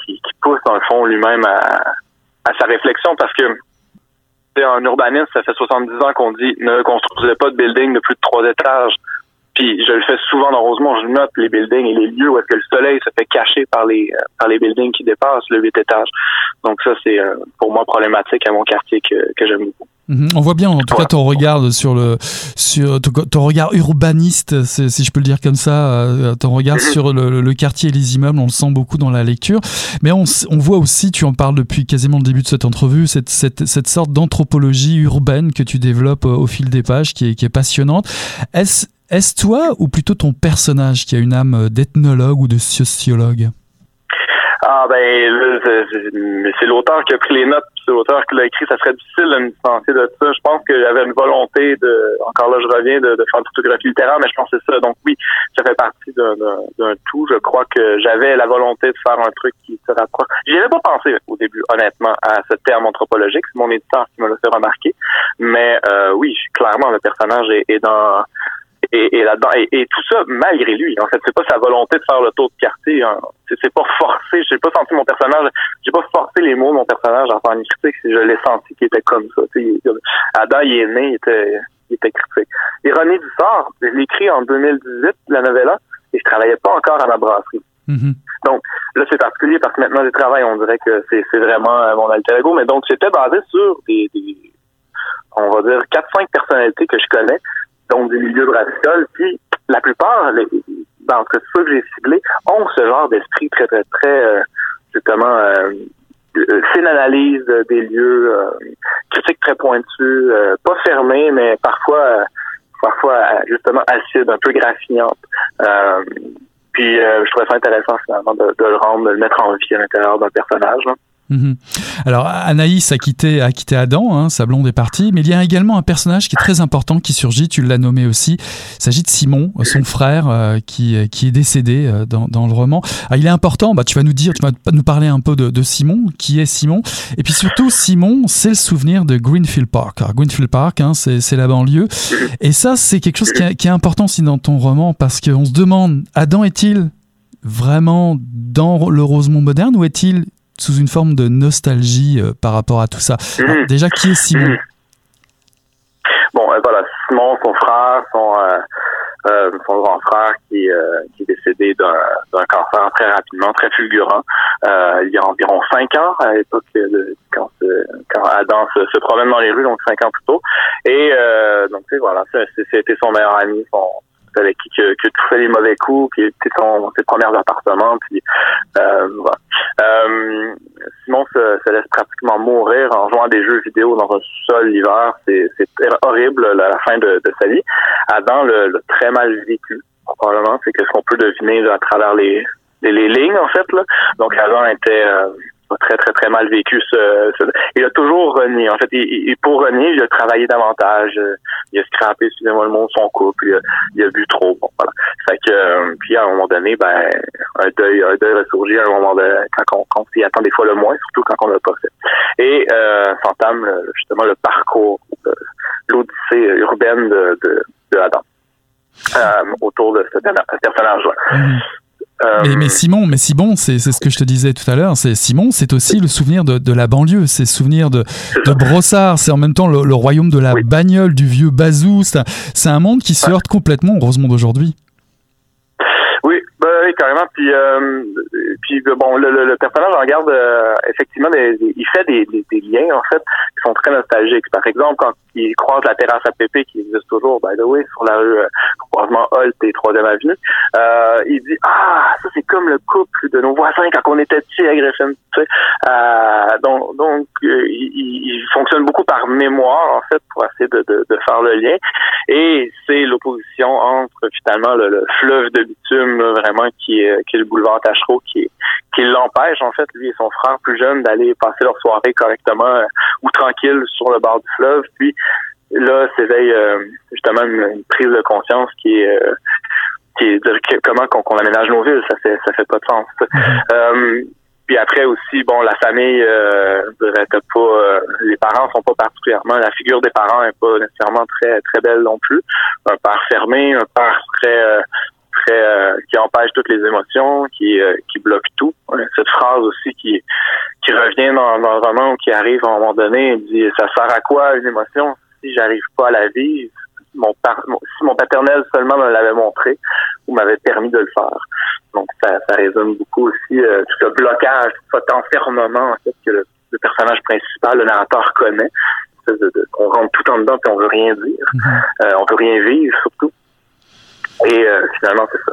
qui, qui, pousse dans le fond lui-même à, à sa réflexion parce que en urbanisme, ça fait 70 ans qu'on dit ne construisez pas de building de plus de trois étages. Puis je le fais souvent dans Rosemont, je note les buildings et les lieux où est-ce que le soleil se fait cacher par les euh, par les buildings qui dépassent le 8 étages. Donc ça, c'est euh, pour moi problématique à mon quartier que, que j'aime beaucoup. Mhm. On voit bien en tout cas ton regard sur le sur ton, regard urbaniste, si je peux le dire comme ça, euh, ton regard mhm. sur le, quartier et les immeubles, on le sent beaucoup dans la lecture. Mais on, on voit aussi, tu en parles depuis quasiment le début de cette entrevue, cette, cette, cette sorte d'anthropologie urbaine que tu développes au fil des pages, qui est, qui est passionnante. Est-ce est-ce toi ou plutôt ton personnage qui a une âme d'ethnologue ou de sociologue? Ah ben c'est l'auteur qui a pris les notes, c'est l'auteur qui l'a écrit, ça serait difficile de me distancer de ça. Je pense que j'avais une volonté de, encore là je reviens, de, faire une photographie littéraire, mais je pense que c'est ça. Donc oui, ça fait partie d'un tout. Je crois que j'avais la volonté de faire un truc qui se rapproche. J'y avais pas pensé au début, honnêtement, à ce terme anthropologique. C'est mon éditeur qui me l'a fait remarquer. Mais euh, oui, clairement, le personnage est dans et, et là-dedans et, tout ça malgré lui en fait c'est pas sa volonté de faire le tour de quartier hein. c'est pas forcé j'ai pas senti mon personnage j'ai pas forcé les mots de mon personnage en faire une critique je l'ai senti qu'il était comme ça Adam il est né il était il était critique Ironie du sort je l'ai écrit en 2018 la novella et je travaillais pas encore à ma brasserie mm-hmm. Donc là, c'est particulier parce que maintenant, je travaille, on dirait que c'est vraiment euh, mon alter ego. Mais donc, j'étais basé sur des, des on va dire, quatre, cinq personnalités que je connais donc des milieux brassicoles. Puis la plupart, les, d'entre ceux que j'ai ciblés, ont ce genre d'esprit très, très, très, euh, justement, euh, fine analyse des lieux, euh, critique très pointue, euh, pas fermée, mais parfois, parfois justement acide, un peu graffiante. puis je trouvais ça intéressant finalement de, de, le rendre, de le mettre en vie à l'intérieur d'un personnage. Là. Mhm. Alors Anaïs a quitté, a quitté Adam, hein, sa blonde est partie, mais il y a également un personnage qui est très important qui surgit, tu l'as nommé aussi, il s'agit de Simon, son frère euh, qui, qui est décédé euh, dans, le roman. Ah, il est important, bah, tu vas nous dire, tu vas nous parler un peu de, de Simon, qui est Simon, et puis surtout Simon, c'est le souvenir de Greenfield Park. Alors, Greenfield Park, hein, c'est la banlieue, et ça c'est quelque chose qui, qui est important aussi dans ton roman, parce qu'on se demande, Adam est-il vraiment dans le Rosemont moderne ou est-il sous une forme de nostalgie euh, par rapport à tout ça. Mhm. déjà, qui est Simon mhm. Bon, euh, voilà, Simon, son frère, son, euh, son grand frère qui, qui est décédé d'un cancer très rapidement, très fulgurant, il y a environ cinq ans, à l'époque quand, quand Adam se, se, promène dans les rues, donc cinq ans plus tôt. Et donc, voilà, c'était son meilleur ami, son, avec qui que, que tout fait les mauvais coups, qui était son ses premiers appartements, puis euh, voilà. Euh, Simon se, se, laisse pratiquement mourir en jouant à des jeux vidéo dans un sol l'hiver. C'est, horrible la, fin de, de, sa vie. Adam le, très mal vécu probablement, c'est ce qu'on peut deviner à travers les, les, les, lignes en fait là. Donc Adam était euh, très, très, très mal vécu. Ce, il a toujours renié. En fait, il, pour renier, il a travaillé davantage. Il a scrappé, excusez-moi le mot, son couple. Il a, il a bu trop. Bon, voilà. Fait que, euh, puis à un moment donné, ben, un deuil, un deuil ressurgit à un moment de, quand on, quand s'y attend des fois le moins, surtout quand on l'a pas fait. Et, euh, s'entame, justement, le parcours, l'odyssée urbaine de, de, de Adam. Euh, autour de ce personnage-là. Mm-hmm. Mais, mais, Simon, mais Simon, c'est ce que je te disais tout à l'heure. C'est Simon, c'est aussi le souvenir de, de la banlieue, c'est le souvenir de, de Brossard, c'est en même temps le, royaume de la bagnole, du vieux Bazou. C'est un monde qui se heurte complètement au monde d'aujourd'hui. Oui, ben, oui, carrément. Puis, euh, puis bon, le, le, personnage en garde euh, effectivement, des, il fait des, des, liens en fait qui sont très nostalgiques. Par exemple, quand il croise la terrasse à Pépé qui existe toujours, by the way, sur la rue euh, croisement Holt et 3e Avenue, euh, il dit ah ça c'est comme le couple de nos voisins quand on était petits à Griffin. Tu sais. euh, donc donc euh, il, il, fonctionne beaucoup par mémoire en fait pour essayer de, de, de faire le lien et c'est l'opposition entre finalement le, le, fleuve de bitume vraiment qui est, qui est le boulevard Tachereau qui qui l'empêche en fait lui et son frère plus jeune d'aller passer leur soirée correctement ou tranquille sur le bord du fleuve puis là s'éveille euh, justement une, prise de conscience qui est euh, qui est de comment qu'on aménage nos villes, ça fait ça fait pas de sens. Mm-hmm. Euh, puis après aussi, bon, la famille, euh, pas, les parents sont pas particulièrement, la figure des parents est pas nécessairement très très belle non plus. Un père fermé, un père très très qui empêche toutes les émotions, qui qui bloque tout. Cette phrase aussi qui qui revient dans, dans le roman ou qui arrive à un moment donné, il dit ça sert à quoi une émotion? Si j'arrive pas à la vivre mon, si mon paternel seulement me l'avait montré ou m'avait permis de le faire. Donc ça, ça résume beaucoup aussi tout ce blocage, tout cet enfermement en fait que le, personnage principal, le narrateur connaît. on rentre tout en dedans et on veut rien dire. Euh, on veut rien vivre surtout. Et euh, finalement, c'est ça.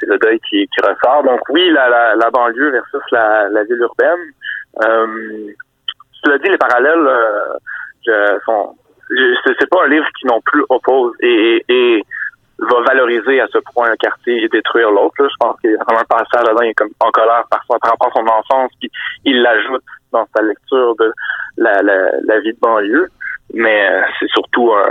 C'est le deuil qui, qui ressort. Donc oui, la, la, la banlieue versus la, la ville urbaine. Euh, tu l'as dit, les parallèles euh, sont. C'est pas un livre qui non plus oppose et, et, va valoriser à ce point un quartier et détruire l'autre. Je pense qu'il y a vraiment un passage là-dedans, il est comme en colère parfois par rapport à son enfance, puis il l'ajoute dans sa lecture de la, la, la vie de banlieue. Mais euh, c'est surtout un,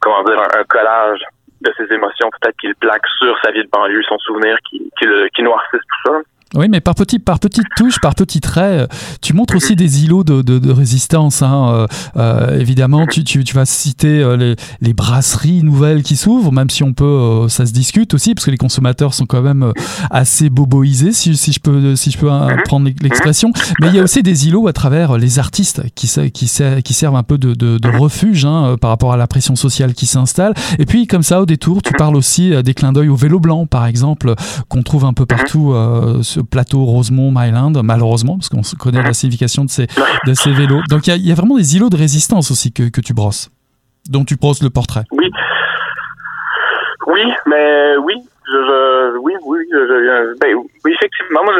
comment dire, un collage de ses émotions, peut-être qu'il plaque sur sa vie de banlieue, son souvenir qui, qui, le, qui noircisse tout ça. Oui, mais par, petit, par petites touches, par petits traits, euh, tu montres aussi des îlots de, de, de résistance. Hein. Euh, euh évidemment, tu, tu, tu, vas citer euh, les, les, brasseries nouvelles qui s'ouvrent, même si on peut, ça se discute aussi, parce que les consommateurs sont quand même assez boboisés, si, si je peux, si je peux hein, prendre l'expression. Mais il y a aussi des îlots à travers les artistes qui, qui, qui servent un peu de, de, de refuge hein, par rapport à la pression sociale qui s'installe. Et puis, comme ça, au détour, tu parles aussi des clins d'œil au vélo blanc, par exemple, qu'on trouve un peu partout euh, plateau Rosemont, Myland, malheureusement, parce qu'on connaît la signification de ces, vélos. Donc il y, a vraiment des îlots de résistance aussi que, tu brosses, dont tu brosses le portrait. Oui. Oui, mais oui, oui, ben, oui, effectivement. Moi,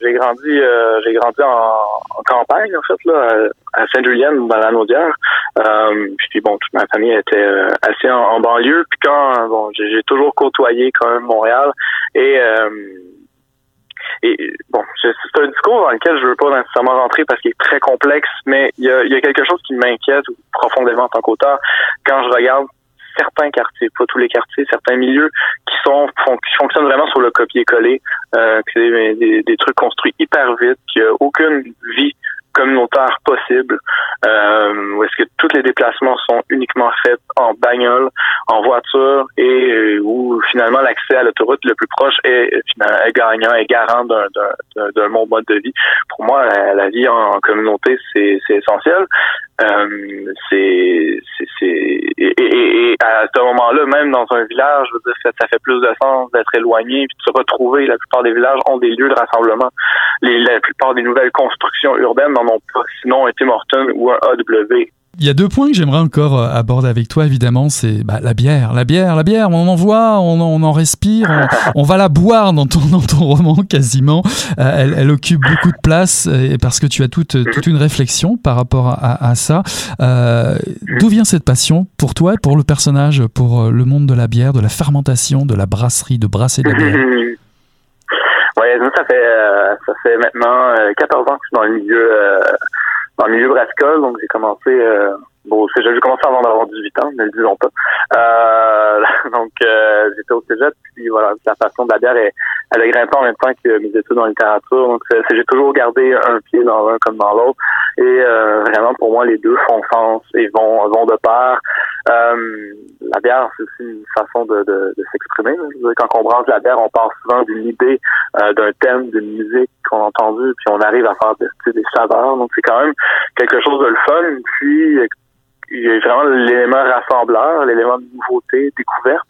j'ai grandi, euh, j'ai grandi en, campagne en fait là, à Saint-Julien, dans la Naudière. Euh, puis bon, toute ma famille était euh, assez en, banlieue. Puis quand, bon, j'ai toujours côtoyé quand même Montréal et euh, et bon, c'est un discours dans lequel je veux pas nécessairement rentrer parce qu'il est très complexe, mais il y a, y a quelque chose qui m'inquiète profondément en tant qu'auteur. Quand je regarde certains quartiers, pas tous les quartiers, certains milieux qui sont qui fonctionnent vraiment sur le copier-coller, euh, des, des, des, trucs construits hyper vite, qui a aucune vie communautaire possible, euh, où est-ce que tous les déplacements sont uniquement faits en bagnole, en voiture, et euh, où finalement l'accès à l'autoroute le plus proche est, est gagnant, est garant d'un bon mode de vie. Pour moi, la, vie en, communauté, c'est essentiel. Euh, c'est et, et, et, à ce moment-là, même dans un village, je veux dire, ça, ça fait plus de sens d'être éloigné puis de se retrouver. La plupart des villages ont des lieux de rassemblement. Les, la plupart des nouvelles constructions urbaines n'en ont pas, sinon un Tim Horton ou un AW. Il y a deux points que j'aimerais encore euh, aborder avec toi, évidemment, c'est bah, la bière, la bière, la bière, on en voit, on, on en respire, on, va la boire dans ton, dans ton roman quasiment. Euh, elle, elle, occupe beaucoup de place et parce que tu as toute, toute une réflexion par rapport à, à ça. Euh, D'où vient cette passion pour toi, pour le personnage, pour euh, le monde de la bière, de la fermentation, de la brasserie, de brasser de la bière? Oui, ça fait, ça fait maintenant 14 ans que je suis dans le milieu dans le milieu brassicole, donc j'ai commencé euh, bon, j'ai commencé avant d'avoir 18 ans, ne le disons pas. Euh, donc euh, j'étais au cégep, puis voilà, la passion de la bière, elle, a grimpé en même temps que mes études en littérature. Donc j'ai toujours gardé un pied dans l'un comme dans l'autre. Et euh, vraiment pour moi, les deux font sens et vont vont de pair. Euh, la bière, c'est aussi une façon de, de, de s'exprimer. Quand on brasse la bière, on part souvent d'une idée, euh, d'un thème, d'une musique qu'on a entendu, puis on arrive à faire des, des saveurs. Donc c'est quand même quelque chose de le fun. Puis il y a vraiment l'élément rassembleur, l'élément de nouveauté, découverte,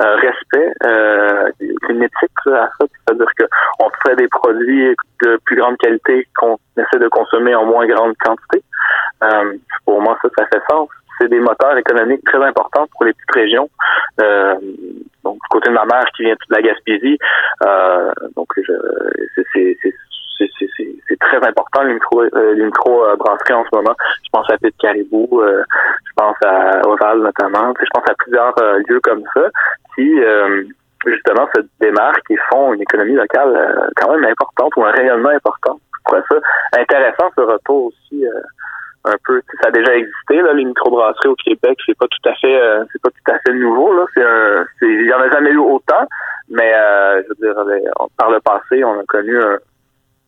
euh, respect, euh, une éthique à ça, c'est-à-dire qu'on fait des produits de plus grande qualité qu'on essaie de consommer en moins grande quantité. Euh, pour moi, ça, ça fait sens. Des moteurs économiques très importants pour les petites régions. Euh, donc, du côté de ma mère qui vient de la Gaspésie, euh, donc c'est c'est très important le micro, euh, en ce moment. Je pense à Pit Caribou, euh, je pense à Oval notamment. Je pense à plusieurs euh, lieux comme ça qui justement se démarquent et font une économie locale quand même importante ou un rayonnement important. Je trouve ça intéressant ce retour aussi un peu ça a déjà existé là les microbrasseries au Québec c'est pas tout à fait c'est pas tout à fait nouveau là c'est un il y en a jamais eu autant mais je veux dire par le passé on a connu un,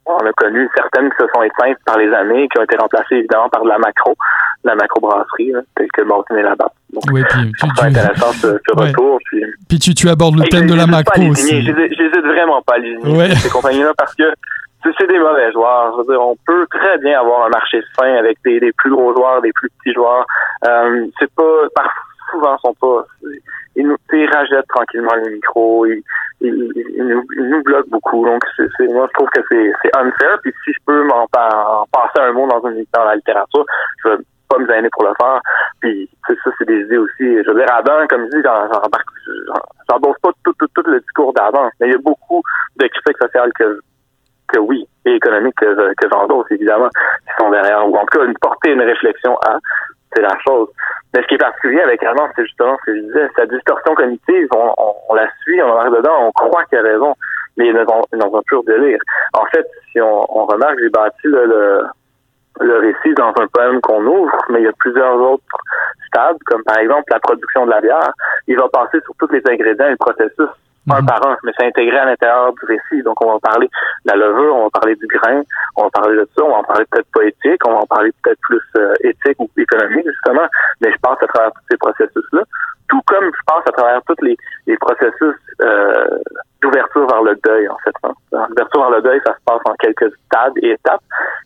on a connu certaines qui se sont éteintes par les années, qui ont été remplacées évidemment par de la macro. la macrobrasserie, telle que Martin et la Batte. Donc, oui, puis tu, c'est intéressant ce, ce retour. Puis, puis tu, tu abordes le thème de la macro aussi. J'hésite vraiment pas à aligner ces compagnies-là parce que c'est des mauvais joueurs. Je veux dire, on peut très bien avoir un marché sain avec des, des plus gros joueurs, des plus petits joueurs. Euh, c'est pas, par, souvent, sont pas, ils nous, ils rajettent tranquillement les micros, ils, ils, ils, nous, bloquent beaucoup. Donc, c'est, moi, je trouve que c'est, c'est unfair. Puis si je peux m'en en passer un mot dans une dans la littérature, je veux pas me gêner pour le faire. Puis ça, c'est des idées aussi. Je veux dire, Adam, comme je dis, j'endose pas tout, tout, tout le discours d'Adam, mais il y a beaucoup de critiques sociales que que oui, et économiques que, que j'endosse, évidemment, qui sont derrière, ou en tout cas, une portée, une réflexion à, c'est la chose. Mais ce qui est particulier avec Adam, c'est justement ce que je disais, sa distorsion cognitive, on, la suit, on arrive dedans, on croit qu'il a raison, mais il est dans, dans un délire. En fait, si on, on remarque, j'ai bâti le, le, le récit dans un poème qu'on ouvre, mais il y a plusieurs autres stades, comme par exemple la production de la bière. Il va passer sur tous les ingrédients et le processus un mhm. par un, mais c'est intégré à l'intérieur du récit. Donc, on va parler de la levure, on va parler du grain, on va parler de ça, on va en parler peut-être poétique, on va en parler peut-être plus euh, éthique ou économique, justement, mais je passe à travers tous ces processus-là. Tout comme je passe à travers tous les, les processus euh, d'ouverture vers le deuil, en fait. Hein. L'ouverture vers le deuil, ça se passe en quelques stades et étapes.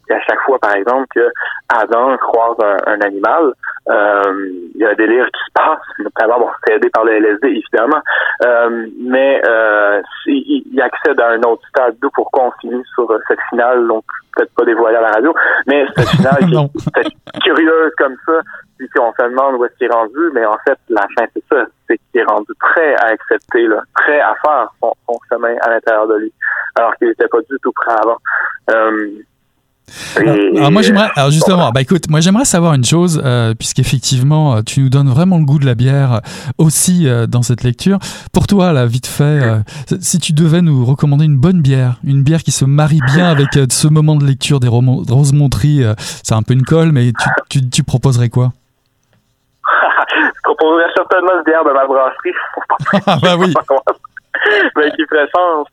Et à chaque fois, par exemple, que Adam croise un, animal, euh, il y a un délire qui se passe. Notamment, bon, c'est aidé par le LSD, évidemment. Euh, mais euh, il, il, accède à un autre stade, d'où pourquoi on finit sur cette finale, donc peut-être pas dévoilé à la radio, mais cette finale qui est curieuse comme ça, puis on se demande où est-ce qu'il est rendu, mais en fait, la fin, c'est ça, c'est qu'il est rendu prêt à accepter, là, prêt à faire son, son chemin à l'intérieur de lui, alors qu'il n'était pas du tout prêt avant. Euh, alors, moi j'aimerais, alors justement, bah écoute, moi j'aimerais savoir une chose, euh, puisqu'effectivement euh, tu nous donnes vraiment le goût de la bière euh, aussi euh, dans cette lecture. Pour toi, là, vite fait, euh, si tu devais nous recommander une bonne bière, une bière qui se marie bien avec ce moment de lecture des Rose Montry, c'est un peu une colle, mais tu, tu, tu proposerais quoi? Je proposerais certainement une bière de ma brasserie. ah bah oui. mais qui ferait sens.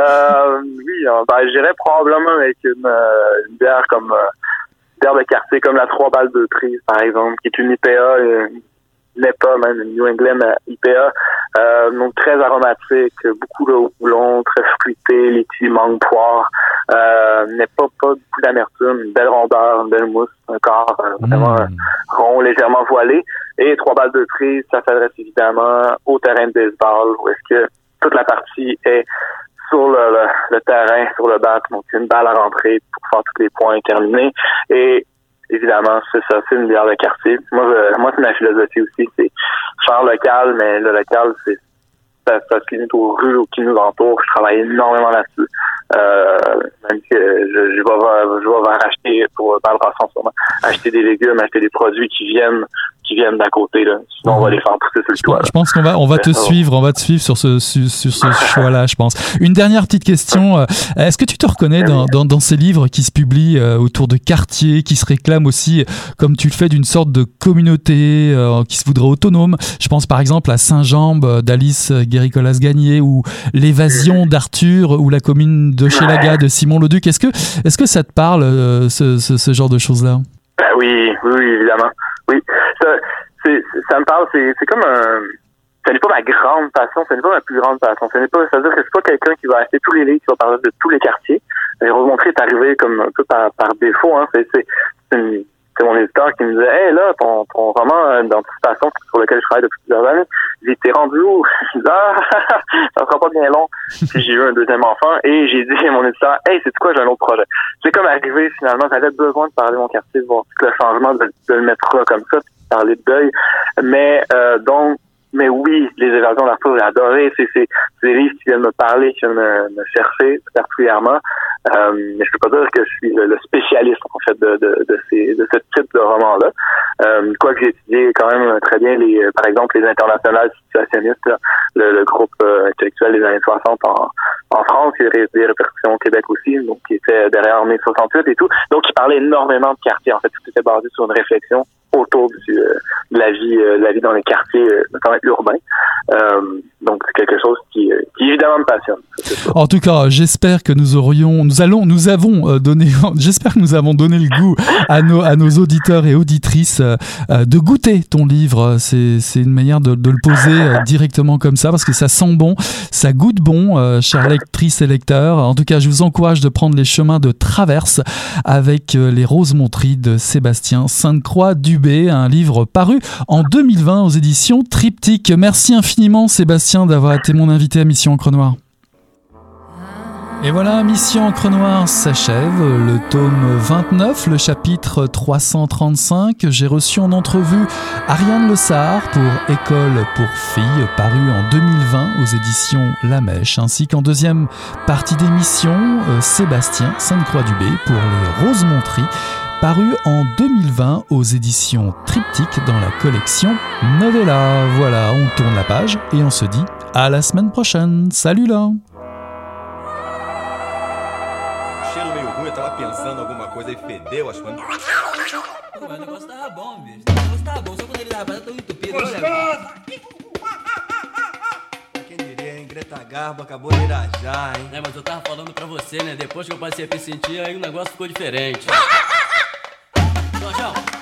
Euh, oui, ben, j'irais probablement avec une, euh, une bière comme euh, bière de quartier, comme la 3 balles de prise, par exemple, qui est une IPA, une NEPA, même New England IPA, euh, donc très aromatique, beaucoup de houblon, très fruité, litchi, mangue, poire, euh, n'est pas, pas beaucoup d'amertume, une belle rondeur, une belle mousse, un corps vraiment mmh. rond, légèrement voilé, et trois balles de prise, ça s'adresse évidemment au terrain de baseball, où est-ce que toute la partie est sur le, le, terrain, sur le bat. Donc, une balle à rentrer pour faire tous les points terminés. Et évidemment, c'est ça, c'est une bière de quartier. Moi, moi c'est ma philosophie aussi, c'est faire local, mais le local, c'est ça, ça se limite aux rues qui nous entourent. Je travaille énormément là-dessus. Euh, même que je, je, vais, je vais racheter pour le sûrement, acheter des légumes, acheter des produits qui viennent qui viennent d'à côté. Là. Sinon, on va les faire pousser sur le toit. Je pense qu'on va, on va te suivre, on va te suivre sur ce, sur, ce choix-là, je pense. Une dernière petite question. Euh, est-ce que tu te reconnais dans, dans, dans, ces livres qui se publient euh, autour de quartiers, qui se réclament aussi, comme tu le fais, d'une sorte de communauté euh, qui se voudrait autonome? Je pense par exemple à Saint-Jambe d'Alice Guéricolas-Gagné ou L'évasion d'Arthur ou la commune de Chélaga de Simon Leduc. Est-ce que, est-ce que ça te parle, ce, ce, ce genre de choses-là? Ben oui, oui, évidemment. Oui, ça, ça me parle, c'est comme un. Ce n'est pas ma grande passion, ce n'est pas ma plus grande passion. Ce n'est pas, ça veut dire que c'est pas quelqu'un qui va acheter tous les livres, qui va parler de tous les quartiers. Et remontrer est arrivé comme un peu par, par défaut. Hein. C'est c'est mon éditeur qui me disait Hey là, ton, ton roman d'anticipation sur lequel je travaille depuis plusieurs années, il était rendu où? Je dis Ah, ça sera pas bien long. Puis j'ai eu un deuxième enfant et j'ai dit à mon éditeur Hey, c'est quoi, j'ai un autre projet. C'est comme arrivé finalement, j'avais besoin de parler de mon quartier, de voir le changement, de, le mettre là comme ça, de parler de deuil. Mais euh, donc mais oui, les évasions d'Arthur, j'ai adoré. C'est, c'est, des livres qui viennent me parler, qui viennent me chercher particulièrement. Euh, mais je peux pas dire que je suis le, spécialiste en fait de, de, de, ces, de ce type de roman-là. Euh, quoi que j'ai étudié quand même très bien les, par exemple, les internationales situationnistes, le, le, groupe euh, intellectuel des années 60 en, en France, il y a des répercussions au Québec aussi, donc qui était derrière mai 68 et tout. Donc, il parlait énormément de quartiers. En fait, tout était basé sur une réflexion autour du, euh, de la vie, euh, la vie dans les quartiers, notamment urbains. donc, c'est quelque chose qui, qui évidemment me passionne. En tout cas, j'espère que nous aurions, nous allons, nous avons euh, donné, j'espère que nous avons donné le goût à nos, à nos auditeurs et auditrices euh, euh, de goûter ton livre. C'est, c'est une manière de, le poser directement comme ça parce que ça sent bon, ça goûte bon, chers lectrices et lecteurs. En tout cas, je vous encourage de prendre les chemins de traverse avec les roses montries de Sébastien Sainte-Croix Un livre paru en 2020 aux éditions Triptyque. Merci infiniment Sébastien d'avoir été mon invité à Mission Encre Noire. Et voilà, Mission Encre Noire s'achève, le tome 29, le chapitre 335. J'ai reçu en entrevue Ariane Le Sahar pour École pour filles, paru en 2020 aux éditions La Mèche, ainsi qu'en deuxième partie d'émission, euh, Sébastien Sainte-Croix-Dubé pour Les Roses Montries, paru en 2020 aux éditions Triptyque dans la collection Novella. Voilà, on tourne la page et on se dit à la semaine prochaine. Salut là fedeu, acho que. Pô, o negócio tava bom, bicho. O negócio tava bom, só quando ele tava tão entupido. Gostoso! Quem diria, hein? Greta Garbo acabou de irajar, hein? É, mas eu tava falando pra você, né? Depois que eu passei a me sentir, aí o negócio ficou diferente. Tchau, tchau.